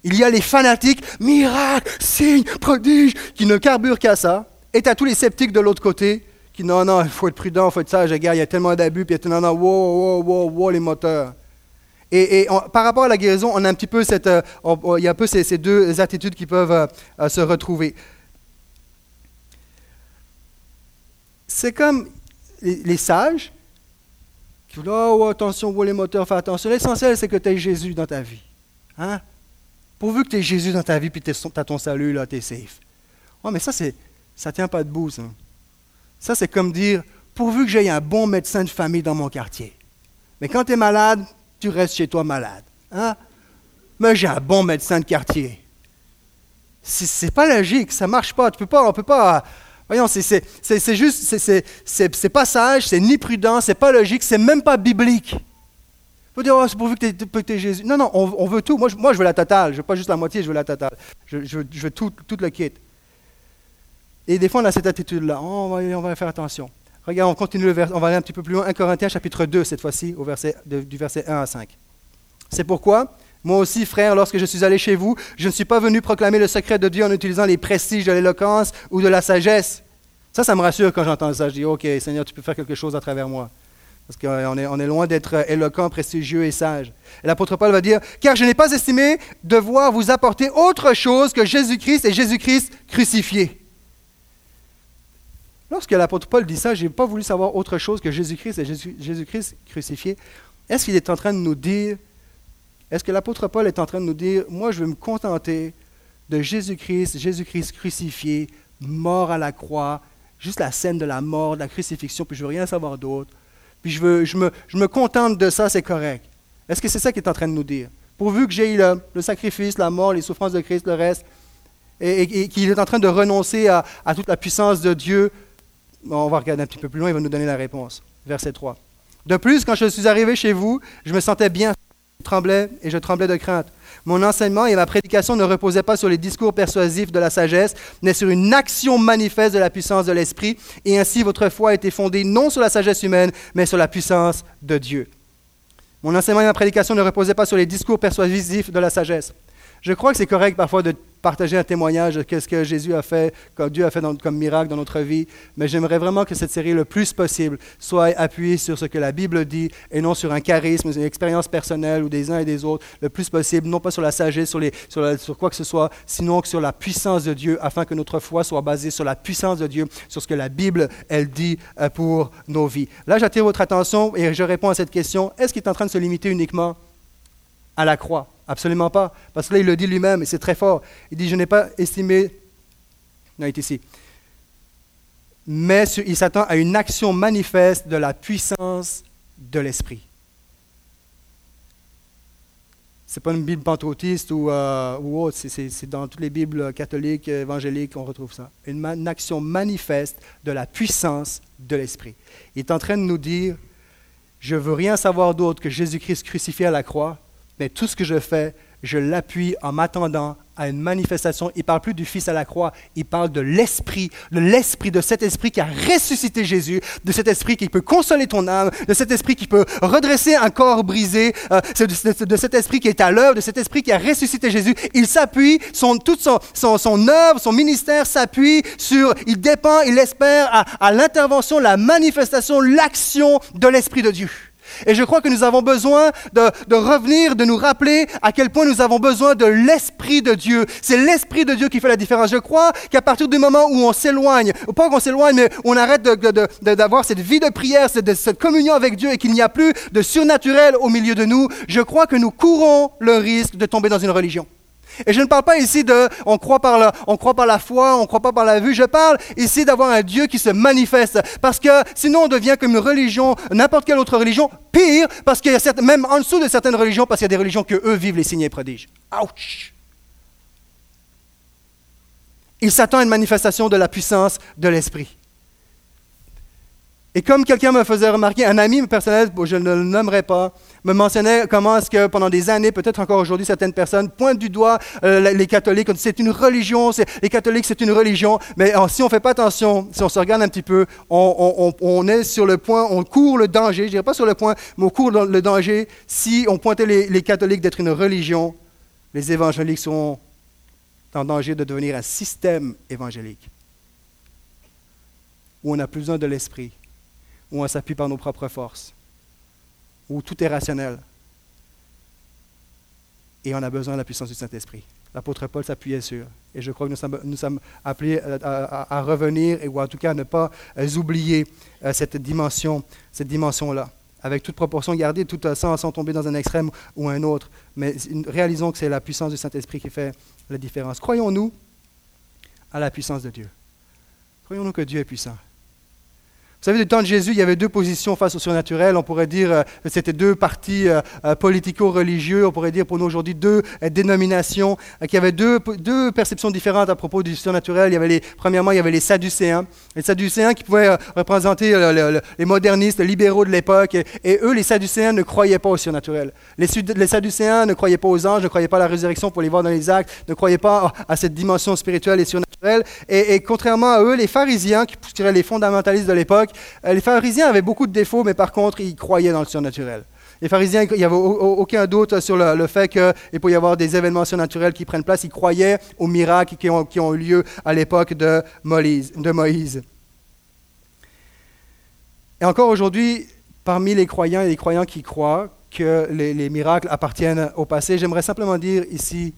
Il y a les fanatiques, miracles, signes, prodiges, qui ne carburent qu'à ça. Et tu as tous les sceptiques de l'autre côté qui, non, non, il faut être prudent, il faut être sage, gars, il y a tellement d'abus, puis il y a non, non, wow, wow, wow, wow, les moteurs. Et, par rapport à la guérison, on a un petit peu cette, euh, il y a un peu ces, deux attitudes qui peuvent euh, euh, se retrouver. C'est comme les sages qui Oh, attention, vous les moteurs, fais attention. L'essentiel, c'est que tu aies Jésus dans ta vie. Hein? Pourvu que tu aies Jésus dans ta vie, puis tu as ton salut, là, tu es safe. Oh, mais ça, c'est, ça tient pas debout, ça. Ça, c'est comme dire Pourvu que j'aie un bon médecin de famille dans mon quartier. Mais quand tu es malade, tu restes chez toi malade. Hein? Mais j'ai un bon médecin de quartier. C'est pas logique, ça marche pas. Tu peux pas, on peut pas. Voyons, c'est juste, c'est pas sage, c'est ni prudent, c'est pas logique, c'est même pas biblique. Faut dire, oh, c'est pourvu que tu es, Jésus. Non, non, on, veut tout. Moi je, veux la totale. Je veux pas juste la moitié, je veux la totale. Je, veux tout, tout, le kit. Et des fois, on a cette attitude-là. Oh, on, va, on va faire attention. Regarde, on continue le verset. On va aller un petit peu plus loin. 1 Corinthiens, chapitre 2, cette fois-ci, verset, du verset 1 à 5. C'est pourquoi moi aussi, frère, lorsque je suis allé chez vous, je ne suis pas venu proclamer le secret de Dieu en utilisant les prestiges de l'éloquence ou de la sagesse. Ça, ça me rassure quand j'entends ça. Je dis, OK, Seigneur, tu peux faire quelque chose à travers moi. Parce qu'on est, loin d'être éloquent, prestigieux et sage. L'apôtre Paul va dire, car je n'ai pas estimé devoir vous apporter autre chose que Jésus-Christ et Jésus-Christ crucifié. Lorsque l'apôtre Paul dit ça, je n'ai pas voulu savoir autre chose que Jésus-Christ et Jésus-Christ crucifié. Est-ce qu'il est en train de nous dire est-ce que l'apôtre Paul est en train de nous dire, moi je vais me contenter de Jésus-Christ, Jésus-Christ crucifié, mort à la croix, juste la scène de la mort, de la crucifixion, puis je veux rien savoir d'autre. Puis je, me, contente de ça, c'est correct. Est-ce que c'est ça qu'il est en train de nous dire? Pourvu que j'ai le, le, sacrifice, la mort, les souffrances de Christ, le reste, et, qu'il est en train de renoncer à, à toute la puissance de Dieu, on va regarder un petit peu plus loin, il va nous donner la réponse. Verset 3. De plus, quand je suis arrivé chez vous, je me sentais bien tremblais et je tremblais de crainte. Mon enseignement et ma prédication ne reposaient pas sur les discours persuasifs de la sagesse, mais sur une action manifeste de la puissance de l'Esprit, et ainsi votre foi a été fondée non sur la sagesse humaine, mais sur la puissance de Dieu. Mon enseignement et ma prédication ne reposaient pas sur les discours persuasifs de la sagesse. Je crois que c'est correct parfois de partager un témoignage de ce que Jésus a fait, que Dieu a fait comme miracle dans notre vie, mais j'aimerais vraiment que cette série, le plus possible, soit appuyée sur ce que la Bible dit et non sur un charisme, une expérience personnelle ou des uns et des autres, le plus possible, non pas sur la sagesse, sur, sur, quoi que ce soit, sinon sur la puissance de Dieu, afin que notre foi soit basée sur la puissance de Dieu, sur ce que la Bible, elle dit euh, pour nos vies. Là, j'attire votre attention et je réponds à cette question, est-ce qu'il est en train de se limiter uniquement à la croix? Absolument pas. Parce que là, il le dit lui-même, et c'est très fort. Il dit, je n'ai pas estimé... Non, il est ici. Mais il s'attend à une action manifeste de la puissance de l'Esprit. Ce n'est pas une Bible pentecôtiste ou, euh, autre, c'est dans toutes les Bibles catholiques, évangéliques, qu'on retrouve ça. Une, une action manifeste de la puissance de l'Esprit. Il est en train de nous dire, je ne veux rien savoir d'autre que Jésus-Christ crucifié à la croix, mais tout ce que je fais, je l'appuie en m'attendant à une manifestation. Il ne parle plus du Fils à la croix, il parle de l'Esprit, de l'Esprit, de cet Esprit qui a ressuscité Jésus, de cet Esprit qui peut consoler ton âme, de cet Esprit qui peut redresser un corps brisé, euh, de, cet Esprit qui est à l'œuvre, de cet Esprit qui a ressuscité Jésus. Il s'appuie, son, toute son, œuvre, son ministère s'appuie sur, il dépend, il espère à l'intervention, la manifestation, l'action de l'Esprit de Dieu. Et je crois que nous avons besoin de, revenir, de nous rappeler à quel point nous avons besoin de l'Esprit de Dieu. C'est l'Esprit de Dieu qui fait la différence. Je crois qu'à partir du moment où on s'éloigne, pas qu'on s'éloigne, mais on arrête d'avoir cette vie de prière, cette communion avec Dieu et qu'il n'y a plus de surnaturel au milieu de nous, je crois que nous courons le risque de tomber dans une religion. Et je ne parle pas ici de on croit par la, foi, on croit pas par la vue. Je parle ici d'avoir un Dieu qui se manifeste. Parce que sinon on devient comme une religion, n'importe quelle autre religion. Pire, parce qu'il y a même en dessous de certaines religions, parce qu'il y a des religions que eux vivent les signes et prodiges. Ouch! Il s'attend à une manifestation de la puissance de l'esprit. Et comme quelqu'un me faisait remarquer, un ami personnel, je ne le nommerai pas, me mentionnait comment est-ce que pendant des années, peut-être encore aujourd'hui, certaines personnes pointent du doigt euh, les catholiques, c'est une religion, les catholiques c'est une religion, mais si on ne fait pas attention, si on se regarde un petit peu, on, est sur le point, on court le danger, je ne dirais pas sur le point, mais on court le danger, si on pointait les, les catholiques d'être une religion, les évangéliques sont en danger de devenir un système évangélique, où on n'a plus besoin de l'esprit où on s'appuie par nos propres forces, où tout est rationnel. Et on a besoin de la puissance du Saint-Esprit. L'apôtre Paul s'appuyait sur. Et je crois que nous sommes, appelés à, revenir, ou en tout cas à ne pas euh, oublier euh, cette dimension, cette dimension-là. avec toute proportion gardée, tout sans, sans tomber dans un extrême ou un autre. Mais réalisons que c'est la puissance du Saint-Esprit qui fait la différence. Croyons-nous à la puissance de Dieu. Croyons-nous que Dieu est puissant. Vous savez, du temps de Jésus, il y avait deux positions face au surnaturel. On pourrait dire euh, que c'était deux partis euh, euh, politico-religieux. On pourrait dire pour nous aujourd'hui deux dénominations qui avaient deux, perceptions différentes à propos du surnaturel. Il y avait premièrement, il y avait les Sadducéens. Les Sadducéens qui pouvaient représenter les modernistes, les libéraux de l'époque. Et, eux, les Sadducéens, ne croyaient pas au surnaturel. Les, les, Sadducéens ne croyaient pas aux anges, ne croyaient pas à la résurrection pour les voir dans les actes, ne croyaient pas à cette dimension spirituelle et surnaturelle. Et, et contrairement à eux, les pharisiens, qui seraient les fondamentalistes de l'époque, euh, les pharisiens avaient beaucoup de défauts, mais par contre, ils croyaient dans le surnaturel. Les pharisiens, il n'y avait aucun doute sur le, fait qu'il peut y avoir des événements surnaturels qui prennent place. Ils croyaient aux miracles qui ont, eu lieu à l'époque de Moïse. Et encore aujourd'hui, parmi les croyants et les croyants qui croient que les miracles appartiennent au passé, j'aimerais simplement dire ici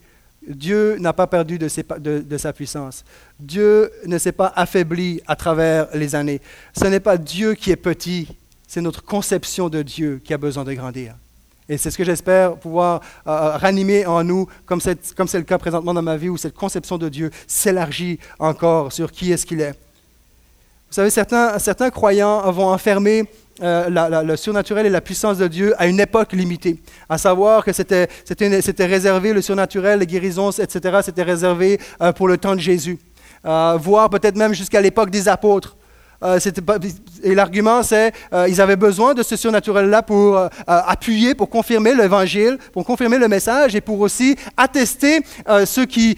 Dieu n'a pas perdu de, sa puissance. Dieu ne s'est pas affaibli à travers les années. Ce n'est pas Dieu qui est petit, c'est notre conception de Dieu qui a besoin de grandir. Et c'est ce que j'espère pouvoir euh, ranimer en nous, comme c'est le cas présentement dans ma vie, où cette conception de Dieu s'élargit encore sur qui est-ce qu'il est. Vous savez, certains, certains croyants vont enfermer euh, le surnaturel et la puissance de Dieu à une époque limitée. À savoir que c'était réservé, le surnaturel, les guérisons, etc., c'était réservé euh, pour le temps de Jésus. Euh, voire peut-être même jusqu'à l'époque des apôtres. Euh, et l'argument, c'est qu'ils avaient besoin de ce surnaturel-là pour appuyer, pour confirmer l'évangile, pour confirmer le message et pour aussi attester ceux qui,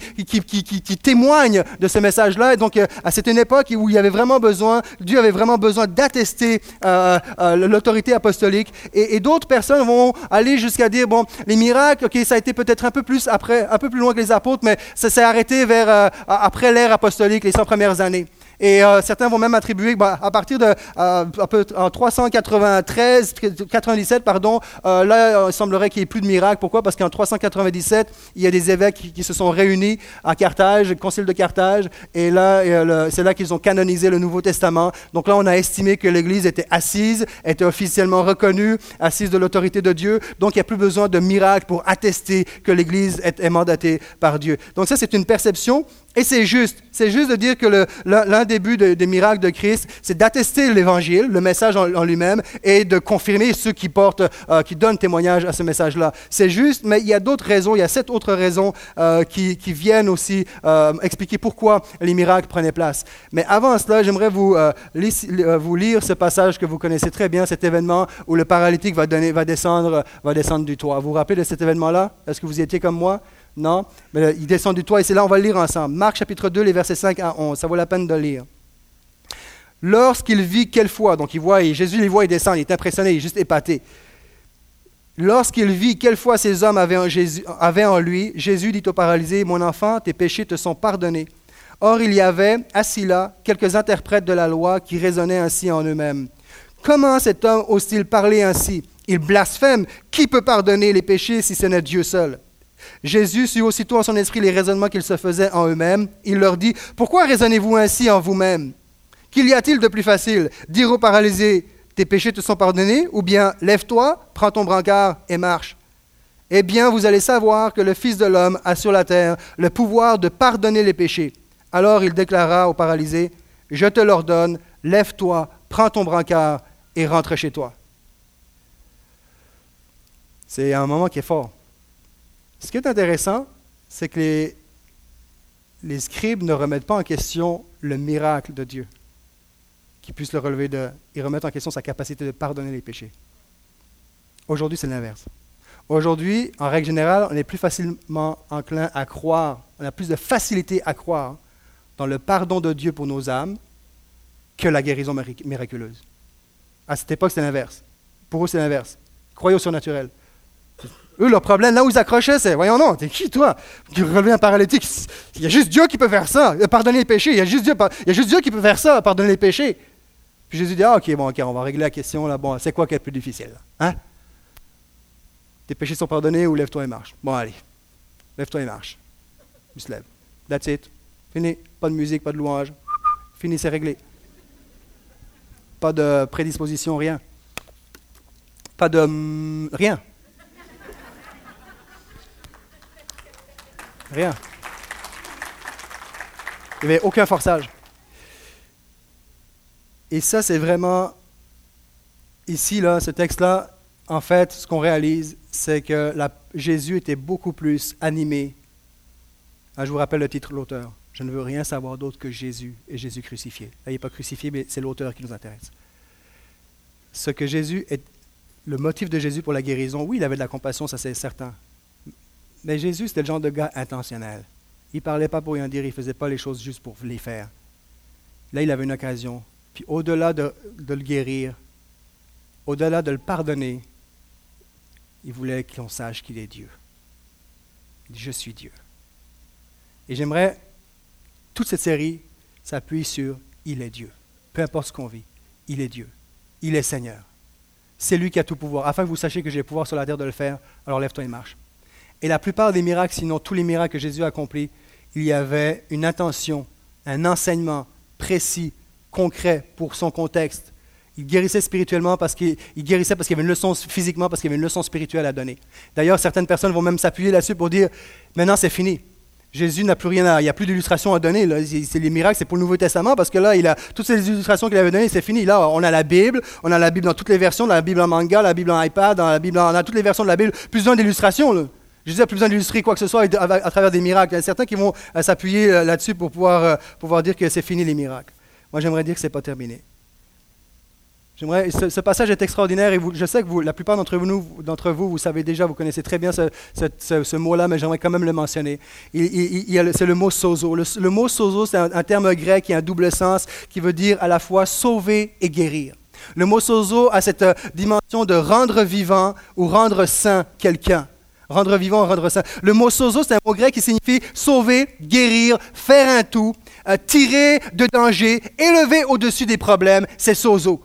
témoignent de ce message-là. Et donc, c'est une époque où il y avait vraiment besoin, Dieu avait vraiment besoin d'attester l'autorité apostolique. Et, et d'autres personnes vont aller jusqu'à dire, bon, les miracles, ok, ça a été peut-être un peu plus après, un peu plus loin que les apôtres, mais ça s'est arrêté vers, après l'ère apostolique, les 100 premières années. Et euh, certains vont même attribuer, bah, à partir de euh, en 393, 97, pardon, euh, là, il semblerait qu'il n'y ait plus de miracle. Pourquoi? Parce qu'en 397, il y a des évêques qui, se sont réunis à Carthage, le concile de Carthage, et là, c'est là qu'ils ont canonisé le Nouveau Testament. Donc là, on a estimé que l'Église était assise, était officiellement reconnue, assise de l'autorité de Dieu. Donc il n'y a plus besoin de miracle pour attester que l'Église est mandatée par Dieu. Donc ça, c'est une perception et c'est juste, c'est juste de dire que l'un des buts des miracles de Christ, c'est d'attester l'évangile, le message en, lui-même, et de confirmer ceux qui portent, euh, qui donnent témoignage à ce message-là. C'est juste, mais il y a d'autres raisons, il y a sept autres raisons euh, qui, viennent aussi euh, expliquer pourquoi les miracles prenaient place. Mais avant cela, j'aimerais vous, lire ce passage que vous connaissez très bien, cet événement où le paralytique va, descendre, va descendre du toit. Vous vous rappelez de cet événement-là? Est-ce que vous y étiez comme moi? Non, mais il descend du toit et c'est là, on va le lire ensemble. Marc chapitre 2, les versets 5 à 11, ça vaut la peine de lire. Lorsqu'il vit quelle fois, donc il voit, Jésus les voit, il descend, il est impressionné, il est juste épaté. Lorsqu'il vit quelle fois ces hommes avaient en, Jésus, avaient en lui, Jésus dit au paralysé, Mon enfant, tes péchés te sont pardonnés. Or, il y avait, assis là, quelques interprètes de la loi qui raisonnaient ainsi en eux-mêmes. Comment cet homme ose-t-il parler ainsi? Il blasphème. Qui peut pardonner les péchés si ce n'est Dieu seul? Jésus sut aussitôt en son esprit les raisonnements qu'ils se faisaient en eux-mêmes. Il leur dit, Pourquoi raisonnez-vous ainsi en vous-même? Qu'il y a-t-il de plus facile? Dire au paralysé, Tes péchés te sont pardonnés Ou bien, Lève-toi, prends ton brancard et marche. Eh bien, vous allez savoir que le Fils de l'homme a sur la terre le pouvoir de pardonner les péchés. Alors il déclara au paralysé, Je te l'ordonne, lève-toi, prends ton brancard et rentre chez toi. C'est un moment qui est fort. Ce qui est intéressant, c'est que les, scribes ne remettent pas en question le miracle de Dieu, qui puisse le relever de... Ils remettent en question sa capacité de pardonner les péchés. Aujourd'hui, c'est l'inverse. Aujourd'hui, en règle générale, on est plus facilement enclin à croire, on a plus de facilité à croire dans le pardon de Dieu pour nos âmes que la guérison miraculeuse. À cette époque, c'est l'inverse. Pour eux, c'est l'inverse. Croyez au surnaturel. Eux, leur problème, là où ils accrochaient, c'est Voyons, non, t'es qui, toi? Qui revient un paralytique Il y a juste Dieu qui peut faire ça, euh, pardonner les péchés. Il y a juste Dieu, y a juste Dieu qui peut faire ça, pardonner les péchés. Puis Jésus dit Ah, ok, bon, ok, on va régler la question, là. Bon, c'est quoi qui est le plus difficile Hein? Tes péchés sont pardonnés ou lève-toi et marche. Bon, allez, lève-toi et marche. Il se lève. That's it. Fini. Pas de musique, pas de louange. Fini, c'est réglé. Pas de prédisposition, rien. pas de mm, rien. Rien. Il n'y avait aucun forçage. Et ça, c'est vraiment, ici, là, ce texte-là, en fait, ce qu'on réalise, c'est que Jésus était beaucoup plus animé. Ah, je vous rappelle le titre de l'auteur. Je ne veux rien savoir d'autre que Jésus et Jésus crucifié. Là, il n'est pas crucifié, mais c'est l'auteur qui nous intéresse. Ce que Jésus est, le motif de Jésus pour la guérison, oui, il avait de la compassion, ça c'est certain. Mais Jésus, c'était le genre de gars intentionnel. Il ne parlait pas pour rien dire, il ne faisait pas les choses juste pour les faire. Là, il avait une occasion. Puis au-delà de, le guérir, au-delà de le pardonner, il voulait qu'on sache qu'il est Dieu. Il dit, je suis Dieu. Et j'aimerais, toute cette série s'appuie sur Il est Dieu. Peu importe ce qu'on vit, il est Dieu. Il est Seigneur. C'est lui qui a tout pouvoir. Afin que vous sachiez que j'ai le pouvoir sur la terre de le faire, alors lève-toi et marche. Et la plupart des miracles, sinon tous les miracles que Jésus a accomplis, il y avait une intention, un enseignement précis, concret pour son contexte. Il guérissait spirituellement parce qu'il guérissait parce qu'il y avait une leçon physiquement parce qu'il y avait une leçon spirituelle à donner. D'ailleurs, certaines personnes vont même s'appuyer là-dessus pour dire maintenant c'est fini. Jésus n'a plus rien à, il n'y a plus d'illustrations à donner. C'est les miracles, c'est pour le Nouveau Testament parce que là, il a toutes ces illustrations qu'il avait données, c'est fini. Là, on a la Bible, on a la Bible dans toutes les versions, la Bible en manga, la Bible en iPad, dans la Bible, on a toutes les versions de la Bible, plus besoin d'illustrations. Jésus n'a plus besoin d'illustrer quoi que ce soit à, travers des miracles. Il y a certains qui vont euh, s'appuyer euh, là-dessus pour pouvoir, euh, pouvoir dire que c'est fini les miracles. Moi, j'aimerais dire que ce n'est pas terminé. Ce, ce, passage est extraordinaire et je sais que la plupart d'entre vous, vous, vous savez déjà, vous connaissez très bien ce, ce, mot-là, mais j'aimerais quand même le mentionner. c'est le mot sozo. Le, mot sozo, c'est un, un, terme grec qui a un double sens, qui veut dire à la fois sauver et guérir. Le mot sozo a cette dimension de rendre vivant ou rendre sain quelqu'un. Rendre vivant, rendre sain. Le mot sozo, c'est un mot grec qui signifie sauver, guérir, faire un tout, euh, tirer de danger, élever au-dessus des problèmes. C'est sozo.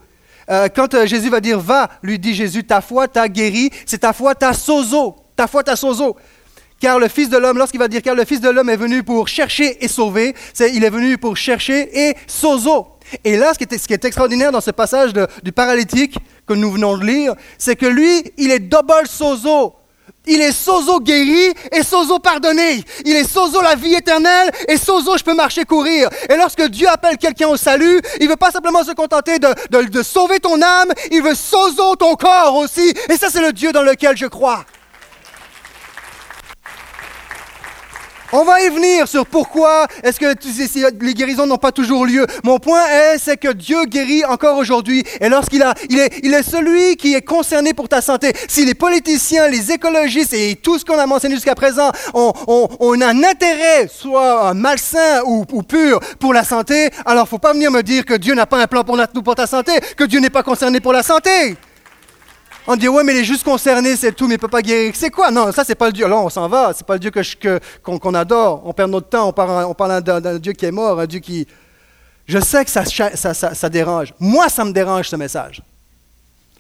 Euh, quand euh, Jésus va dire va, lui dit Jésus, ta foi t'a guéri, c'est ta foi t'a sozo. Ta foi t'a sozo. Car le Fils de l'homme, lorsqu'il va dire car le Fils de l'homme est venu pour chercher et sauver, c'est il est venu pour chercher et sozo. Et là, ce qui est, ce qui est extraordinaire dans ce passage du paralytique que nous venons de lire, c'est que lui, il est double sozo. Il est sozo guéri et sozo pardonné. Il est sozo la vie éternelle et sozo je peux marcher courir. Et lorsque Dieu appelle quelqu'un au salut, il ne veut pas simplement se contenter de, sauver ton âme, il veut sozo ton corps aussi. Et ça c'est le Dieu dans lequel je crois. On va y venir sur pourquoi est-ce que les guérisons n'ont pas toujours lieu. Mon point est, c'est que Dieu guérit encore aujourd'hui. Et lorsqu'il a, il est, il est celui qui est concerné pour ta santé. Si les politiciens, les écologistes et tout ce qu'on a mentionné jusqu'à présent ont, un intérêt, soit malsain ou, pur, pour la santé, alors faut pas venir me dire que Dieu n'a pas un plan pour, pour ta santé, que Dieu n'est pas concerné pour la santé. On dit, ouais, mais les juste concernés, c'est tout, mais il peut pas guérir. C'est quoi? Non, ça, c'est pas le Dieu. Là, on s'en va. C'est pas le Dieu que, qu'on, adore. On perd notre temps. On parle, on parle d'un, Dieu qui est mort, un Dieu qui. Je sais que ça, ça, ça, dérange. Moi, ça me dérange, ce message.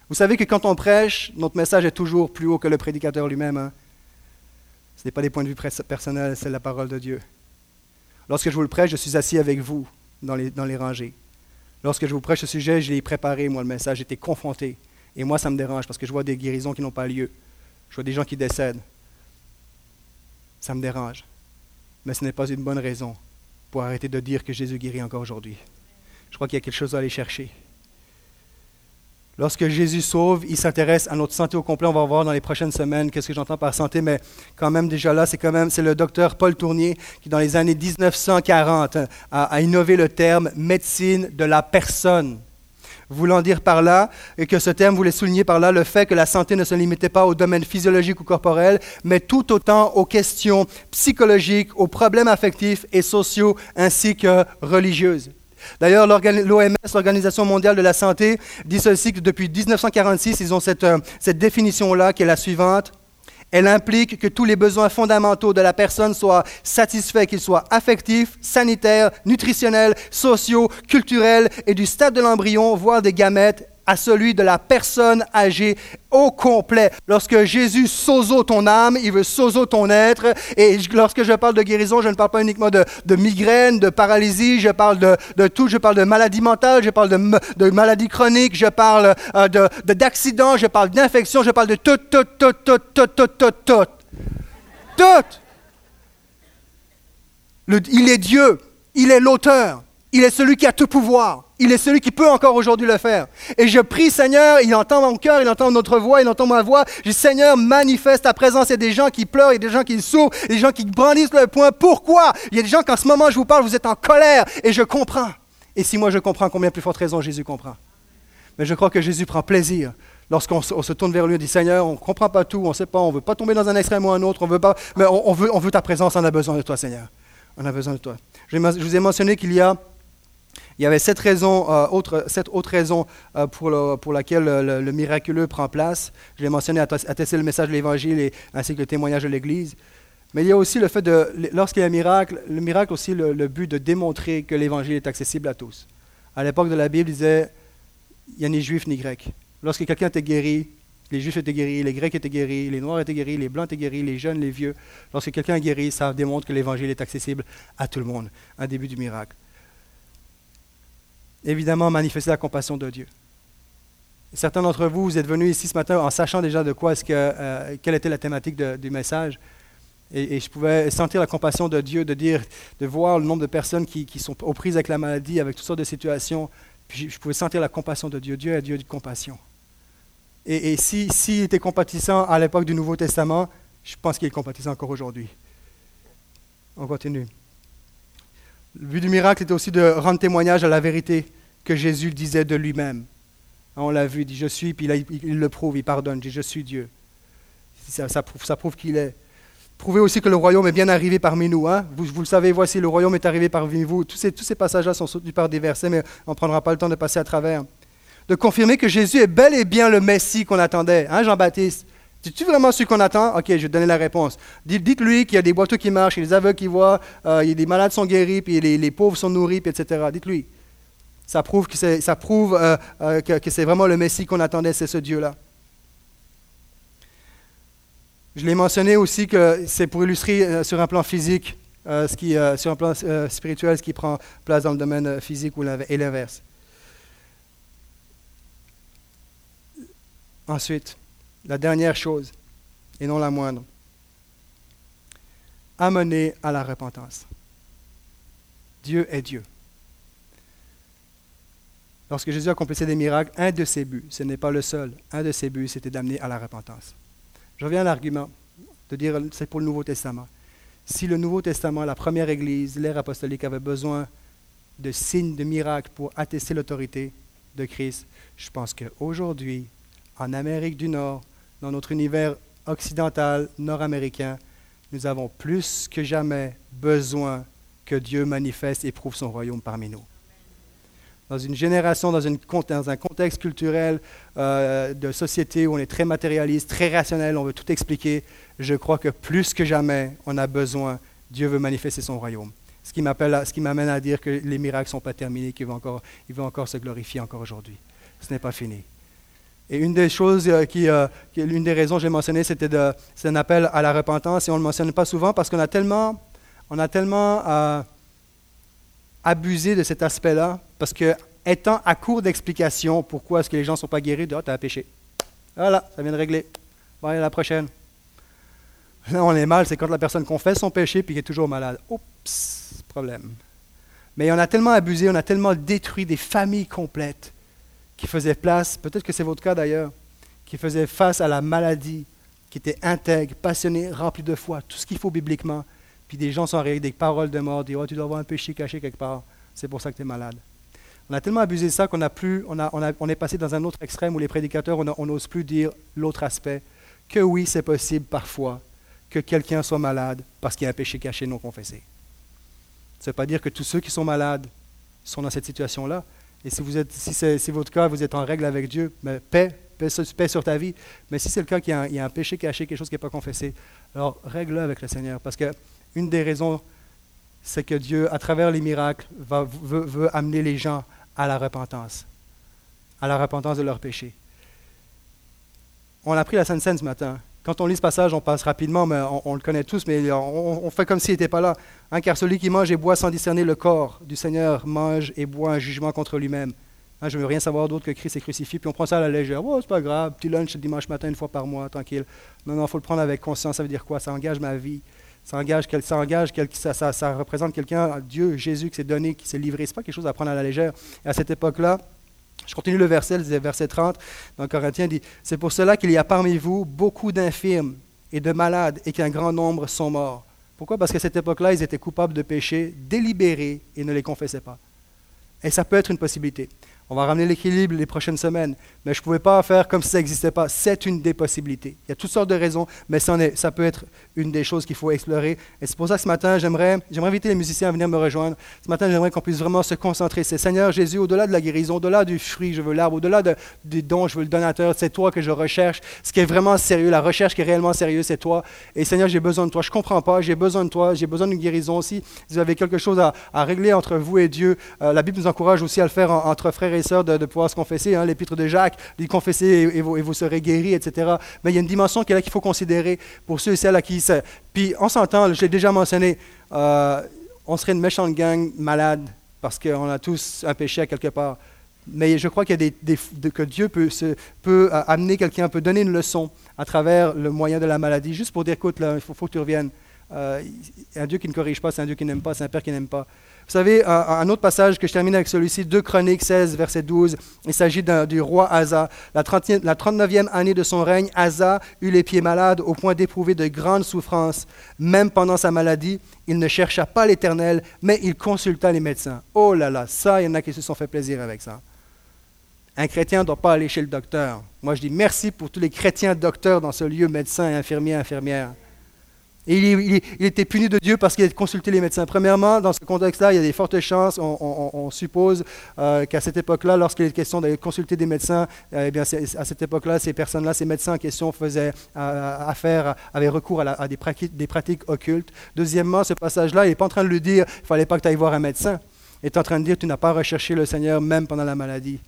Vous savez que quand on prêche, notre message est toujours plus haut que le prédicateur lui-même. Hein. Ce n'est pas des points de vue personnels, c'est la parole de Dieu. Lorsque je vous le prêche, je suis assis avec vous dans les, dans les rangées. Lorsque je vous prêche ce sujet, je l'ai préparé, moi, le message, j'étais confronté. Et moi, ça me dérange parce que je vois des guérisons qui n'ont pas lieu. Je vois des gens qui décèdent. Ça me dérange. Mais ce n'est pas une bonne raison pour arrêter de dire que Jésus guérit encore aujourd'hui. Je crois qu'il y a quelque chose à aller chercher. Lorsque Jésus sauve, il s'intéresse à notre santé au complet. On va voir dans les prochaines semaines qu'est-ce que j'entends par santé, mais quand même déjà là, c'est quand même c'est le docteur Paul Tournier qui, dans les années 1940, a, a innové le terme médecine de la personne voulant dire par là, et que ce terme voulait souligner par là le fait que la santé ne se limitait pas au domaine physiologique ou corporel, mais tout autant aux questions psychologiques, aux problèmes affectifs et sociaux, ainsi que religieuses. D'ailleurs, l'OMS, l'Organisation mondiale de la santé, dit ceci que depuis 1946, ils ont cette, euh, cette définition-là qui est la suivante. Elle implique que tous les besoins fondamentaux de la personne soient satisfaits, qu'ils soient affectifs, sanitaires, nutritionnels, sociaux, culturels et du stade de l'embryon, voire des gamètes, à celui de la personne âgée au complet. Lorsque Jésus sozo ton âme, il veut sozo ton être. Et lorsque je parle de guérison, je ne parle pas uniquement de, migraine, de paralysie, je parle de, tout, je parle de maladie mentale, je parle de, de maladie chronique, je parle euh, de d'accident, je parle d'infection, je parle de tout, tout, tout, tout, tout, tout, tout, tout. Tout. il est Dieu, il est l'auteur, il est celui qui a tout pouvoir. Il est celui qui peut encore aujourd'hui le faire. Et je prie, Seigneur, il entend mon cœur, il entend notre voix, il entend ma voix. Je dis, Seigneur, manifeste ta présence. Il y a des gens qui pleurent, il y a des gens qui souffrent, il y a des gens qui brandissent le poing. Pourquoi? Il y a des gens qu'en ce moment je vous parle, vous êtes en colère. Et je comprends. Et si moi je comprends, combien plus forte raison Jésus comprend. Mais je crois que Jésus prend plaisir lorsqu'on se tourne vers lui et dit Seigneur, on ne comprend pas tout, on ne sait pas, on ne veut pas tomber dans un extrême ou un autre, on veut pas, mais on, veut, on veut ta présence, on a besoin de toi, Seigneur. On a besoin de toi. Je vous ai mentionné qu'il y a il y avait sept, raisons, euh, autres, raisons euh, pour, pour laquelle le, miraculeux prend place. Je l'ai mentionné, attester le message de l'Évangile ainsi que le témoignage de l'Église. Mais il y a aussi le fait de, lorsqu'il y a un miracle, le miracle aussi le, le but de démontrer que l'Évangile est accessible à tous. À l'époque de la Bible, il disait, il n'y a ni juif ni grec. Lorsque quelqu'un était guéri, les Juifs étaient guéris, les Grecs étaient guéris, les Noirs étaient guéris, les Blancs étaient guéris, les jeunes, les vieux. Lorsque quelqu'un est guéri, ça démontre que l'Évangile est accessible à tout le monde. Un début du miracle évidemment manifester la compassion de Dieu. Certains d'entre vous, vous êtes venus ici ce matin en sachant déjà de quoi est-ce que, euh, quelle était la thématique du message. Et, je pouvais sentir la compassion de Dieu, de dire, de voir le nombre de personnes qui, sont aux prises avec la maladie, avec toutes sortes de situations. Puis je, pouvais sentir la compassion de Dieu. Dieu est Dieu de compassion. Et, s'il si, était compatissant à l'époque du Nouveau Testament, je pense qu'il est compatissant encore aujourd'hui. On continue. Le but du miracle était aussi de rendre témoignage à la vérité que Jésus disait de lui-même. On l'a vu, il dit Je suis, puis il, le prouve, il pardonne, il dit Je suis Dieu. Ça, prouve, qu'il est. Prouvez aussi que le royaume est bien arrivé parmi nous. Hein? Vous, le savez, voici, le royaume est arrivé parmi vous. Tous ces, tous ces passages-là sont soutenus par des versets, mais on ne prendra pas le temps de passer à travers. De confirmer que Jésus est bel et bien le Messie qu'on attendait. Hein, Jean-Baptiste? C'est-tu vraiment celui qu'on attend? OK, je vais donner la réponse. Dites-lui qu'il y a des boiteux qui marchent, il y a des aveugles qui voient, euh, il y a des malades sont guéris, puis les, pauvres sont nourris, puis etc. Dites-lui. Ça prouve que c'est, ça prouve, euh, euh, que, c'est vraiment le Messie qu'on attendait, c'est ce Dieu-là. Je l'ai mentionné aussi que c'est pour illustrer sur un plan physique, ce qui, sur un plan spirituel, ce qui prend place dans le domaine physique et l'inverse. Ensuite, la dernière chose, et non la moindre, amener à la repentance. Dieu est Dieu. Lorsque Jésus accomplissait des miracles, un de ses buts, ce n'est pas le seul, un de ses buts, c'était d'amener à la repentance. Je reviens à l'argument de dire c'est pour le Nouveau Testament. Si le Nouveau Testament, la première Église, l'ère apostolique avait besoin de signes, de miracles pour attester l'autorité de Christ, je pense qu'aujourd'hui, en Amérique du Nord, dans notre univers occidental, nord-américain, nous avons plus que jamais besoin que Dieu manifeste et prouve son royaume parmi nous. Dans une génération, dans, un contexte culturel euh, de société où on est très matérialiste, très rationnel, on veut tout expliquer, je crois que plus que jamais, on a besoin, Dieu veut manifester son royaume. Ce qui m'amène à dire que les miracles ne sont pas terminés, qu'il va encore, il encore se glorifier encore aujourd'hui. Ce n'est pas fini. Et une des choses euh, qui, euh, l'une des raisons que j'ai mentionné, c'était un appel à la repentance et on ne le mentionne pas souvent parce qu'on a tellement, on a tellement euh, abusé de cet aspect-là parce que étant à court d'explications pourquoi est-ce que les gens ne sont pas guéris, oh, tu as péché. Voilà, ça vient de régler. Bon, à la prochaine. Là, on est mal, c'est quand la personne confesse son péché puis qui est toujours malade. Oups, problème. Mais on a tellement abusé, on a tellement détruit des familles complètes qui faisait place, peut-être que c'est votre cas d'ailleurs, qui faisait face à la maladie, qui était intègre, passionné, rempli de foi, tout ce qu'il faut bibliquement. Puis des gens sont arrivés des paroles de mort, disent oh, tu dois avoir un péché caché quelque part, c'est pour ça que tu es malade. On a tellement abusé de ça qu'on a plus, on, a, on, est passé dans un autre extrême où les prédicateurs, on n'ose plus dire l'autre aspect, que oui, c'est possible parfois que quelqu'un soit malade parce qu'il y a un péché caché non confessé. Ça ne veut pas dire que tous ceux qui sont malades sont dans cette situation-là, et si, vous êtes, si c'est votre cas, vous êtes en règle avec Dieu, mais paix, paix, sur ta vie. Mais si c'est le cas qu'il y, a un péché caché, quelque chose qui n'est pas confessé, alors règle-le avec le Seigneur. Parce qu'une des raisons, c'est que Dieu, à travers les miracles, veut, amener les gens à la repentance. à la repentance de leurs péchés. On a pris la Sainte Seine ce matin. Quand on lit ce passage, on passe rapidement, mais on, le connaît tous, mais on, fait comme s'il n'était pas là. Hein, car celui qui mange et boit sans discerner le corps du Seigneur mange et boit un jugement contre lui-même. Hein, je ne veux rien savoir d'autre que Christ est crucifié, puis on prend ça à la légère. Oh, c'est pas grave, petit lunch dimanche matin une fois par mois, tranquille. Non, non, il faut le prendre avec conscience. Ça veut dire quoi? Ça engage ma vie. Ça engage, ça, engage ça, ça, ça représente quelqu'un, Dieu, Jésus, qui s'est donné, qui s'est livré. Ce n'est pas quelque chose à prendre à la légère. Et à cette époque-là, je continue le verset, le verset 30, dans Corinthiens, dit C'est pour cela qu'il y a parmi vous beaucoup d'infirmes et de malades, et qu'un grand nombre sont morts. Pourquoi? Parce qu'à cette époque-là, ils étaient coupables de péchés délibérés et ne les confessaient pas. Et ça peut être une possibilité. On va ramener l'équilibre les prochaines semaines, mais je ne pouvais pas faire comme si ça n'existait pas. C'est une des possibilités. Il y a toutes sortes de raisons, mais ça, peut être une des choses qu'il faut explorer. Et c'est pour ça que ce matin, j'aimerais, j'aimerais inviter les musiciens à venir me rejoindre. Ce matin, j'aimerais qu'on puisse vraiment se concentrer. C'est Seigneur Jésus, au-delà de la guérison, au-delà du fruit, je veux l'arbre, au-delà de, du don, je veux le donateur. C'est toi que je recherche. Ce qui est vraiment sérieux, la recherche qui est réellement sérieuse, c'est toi. Et Seigneur, j'ai besoin de toi. Je ne comprends pas, j'ai besoin de toi, j'ai besoin d'une guérison aussi. Si vous avez quelque chose à, régler entre vous et Dieu, euh, la Bible nous encourage aussi à le faire entre frères et de, pouvoir confesser. Hein, L'épître de Jacques dit confessez et, vous, serez guéris, etc. Mais il y a une dimension qu'il faut considérer pour ceux et celles à qui c'est. Puis on s'entend, je l'ai déjà mentionné, euh, on serait une méchante gang malade parce qu'on a tous un péché à quelque part. Mais je crois qu'il y a des, que Dieu peut, peut euh, amener quelqu'un, peut donner une leçon à travers le moyen de la maladie, juste pour dire écoute, il faut, que tu reviennes. Euh, un Dieu qui ne corrige pas, c'est un Dieu qui n'aime pas, c'est un Père qui n'aime pas. Vous savez, un, autre passage que je termine avec celui-ci, 2 Chroniques 16, verset 12, il s'agit du roi Asa. La, 39e année de son règne, Asa eut les pieds malades au point d'éprouver de grandes souffrances. Même pendant sa maladie, il ne chercha pas l'Éternel, mais il consulta les médecins. Oh là là, ça, il y en a qui se sont fait plaisir avec ça. Un chrétien ne doit pas aller chez le docteur. Moi, je dis merci pour tous les chrétiens docteurs dans ce lieu, médecins, infirmiers, infirmières. Et il, était puni de Dieu parce qu'il a consulté les médecins. Premièrement, dans ce contexte-là, il y a des fortes chances, on, suppose euh, qu'à cette époque-là, lorsqu'il est question d'aller consulter des médecins, euh, eh bien, à cette époque-là, ces personnes-là, ces médecins en question faisaient euh, affaire, avaient recours à, des, pratiques, occultes. Deuxièmement, ce passage-là, il n'est pas en train de lui dire il ne fallait pas que tu ailles voir un médecin. Il est en train de dire tu n'as pas recherché le Seigneur même pendant la maladie.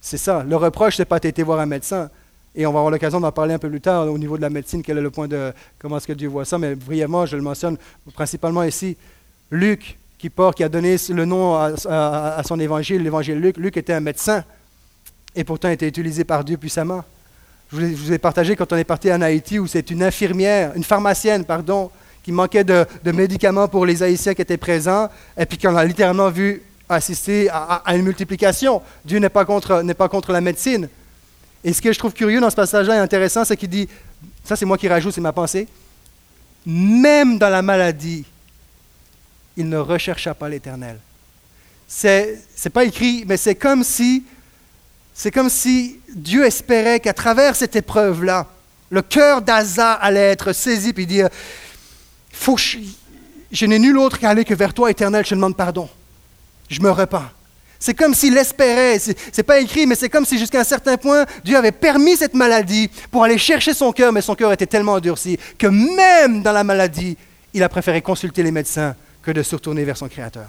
C'est ça. Le reproche, ce n'est pas été voir un médecin. Et on va avoir l'occasion d'en parler un peu plus tard au niveau de la médecine, quel est le point de comment est-ce que Dieu voit ça. Mais brièvement, je le mentionne principalement ici. Luc, qui, porte, qui a donné le nom à, son évangile, l'évangile Luc. Luc était un médecin et pourtant été utilisé par Dieu puissamment. Je vous, ai, partagé quand on est parti en Haïti où c'est une infirmière, une pharmacienne, pardon, qui manquait de, médicaments pour les Haïtiens qui étaient présents et puis qu'on a littéralement vu assister à, à une multiplication. Dieu n'est pas, contre, n'est pas contre la médecine. Et ce que je trouve curieux dans ce passage-là et intéressant, c'est qu'il dit, ça c'est moi qui rajoute, c'est ma pensée, même dans la maladie, il ne rechercha pas l'Éternel. C'est n'est pas écrit, mais c'est comme si c'est comme si Dieu espérait qu'à travers cette épreuve-là, le cœur d'Asa allait être saisi puis dire Faut je, je n'ai nul autre qu'à aller que vers toi, Éternel, je te demande pardon. Je me repens. C'est comme s'il espérait, c'est pas écrit, mais c'est comme si jusqu'à un certain point, Dieu avait permis cette maladie pour aller chercher son cœur, mais son cœur était tellement endurci que même dans la maladie, il a préféré consulter les médecins que de se retourner vers son Créateur.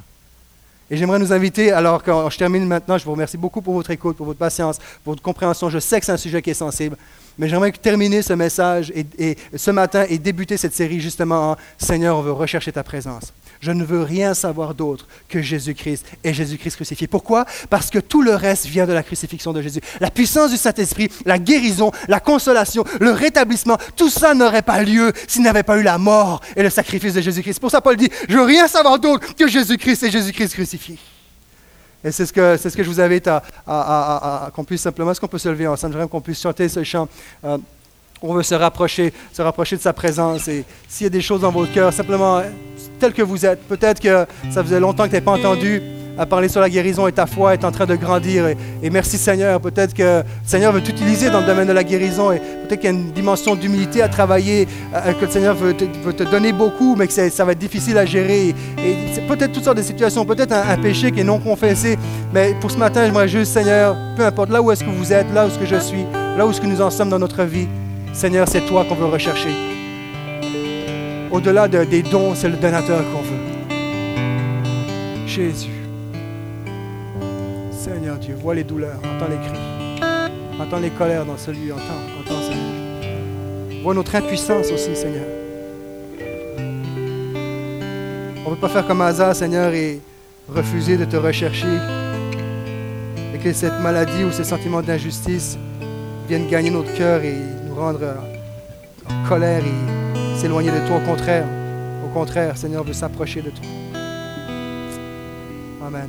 Et j'aimerais nous inviter, alors que je termine maintenant, je vous remercie beaucoup pour votre écoute, pour votre patience, pour votre compréhension. Je sais que c'est un sujet qui est sensible, mais j'aimerais terminer ce message et, ce matin et débuter cette série justement en Seigneur, on veut rechercher ta présence. Je ne veux rien savoir d'autre que Jésus-Christ et Jésus-Christ crucifié. Pourquoi? Parce que tout le reste vient de la crucifixion de Jésus. La puissance du Saint-Esprit, la guérison, la consolation, le rétablissement, tout ça n'aurait pas lieu s'il n'avait pas eu la mort et le sacrifice de Jésus-Christ. Pour ça, Paul dit, je veux rien savoir d'autre que Jésus-Christ et Jésus-Christ crucifié. Et c'est ce, que, je vous invite à, qu'on puisse simplement, est-ce qu'on peut se lever ensemble, j'aimerais qu'on puisse chanter ce chant. Euh, on veut se rapprocher, se rapprocher de sa présence. Et s'il y a des choses dans votre cœur, simplement tel que vous êtes, peut-être que ça faisait longtemps que tu n'avais pas entendu à parler sur la guérison et ta foi est en train de grandir. Et, merci Seigneur. Peut-être que le Seigneur veut t'utiliser dans le domaine de la guérison et peut-être qu'il y a une dimension d'humilité à travailler, euh, que le Seigneur veut te, donner beaucoup, mais que ça va être difficile à gérer. Et, c'est peut-être toutes sortes de situations, peut-être un, péché qui est non confessé. Mais pour ce matin, j'aimerais juste, Seigneur, peu importe là où est-ce que vous êtes, là où est-ce que je suis, là où est-ce que nous en sommes dans notre vie, Seigneur, c'est toi qu'on veut rechercher. Au-delà des dons, c'est le donateur qu'on veut. Jésus. Seigneur Dieu, vois les douleurs, entends les cris, entends les colères dans ce lieu, entends, entends Seigneur. Vois notre impuissance aussi, Seigneur. On ne peut pas faire comme Asa, Seigneur, et refuser de te rechercher et que cette maladie ou ces sentiments d'injustice viennent gagner notre cœur et nous rendre en colère et s'éloigner de toi. Au contraire, au contraire, Seigneur veut s'approcher de toi. Amen.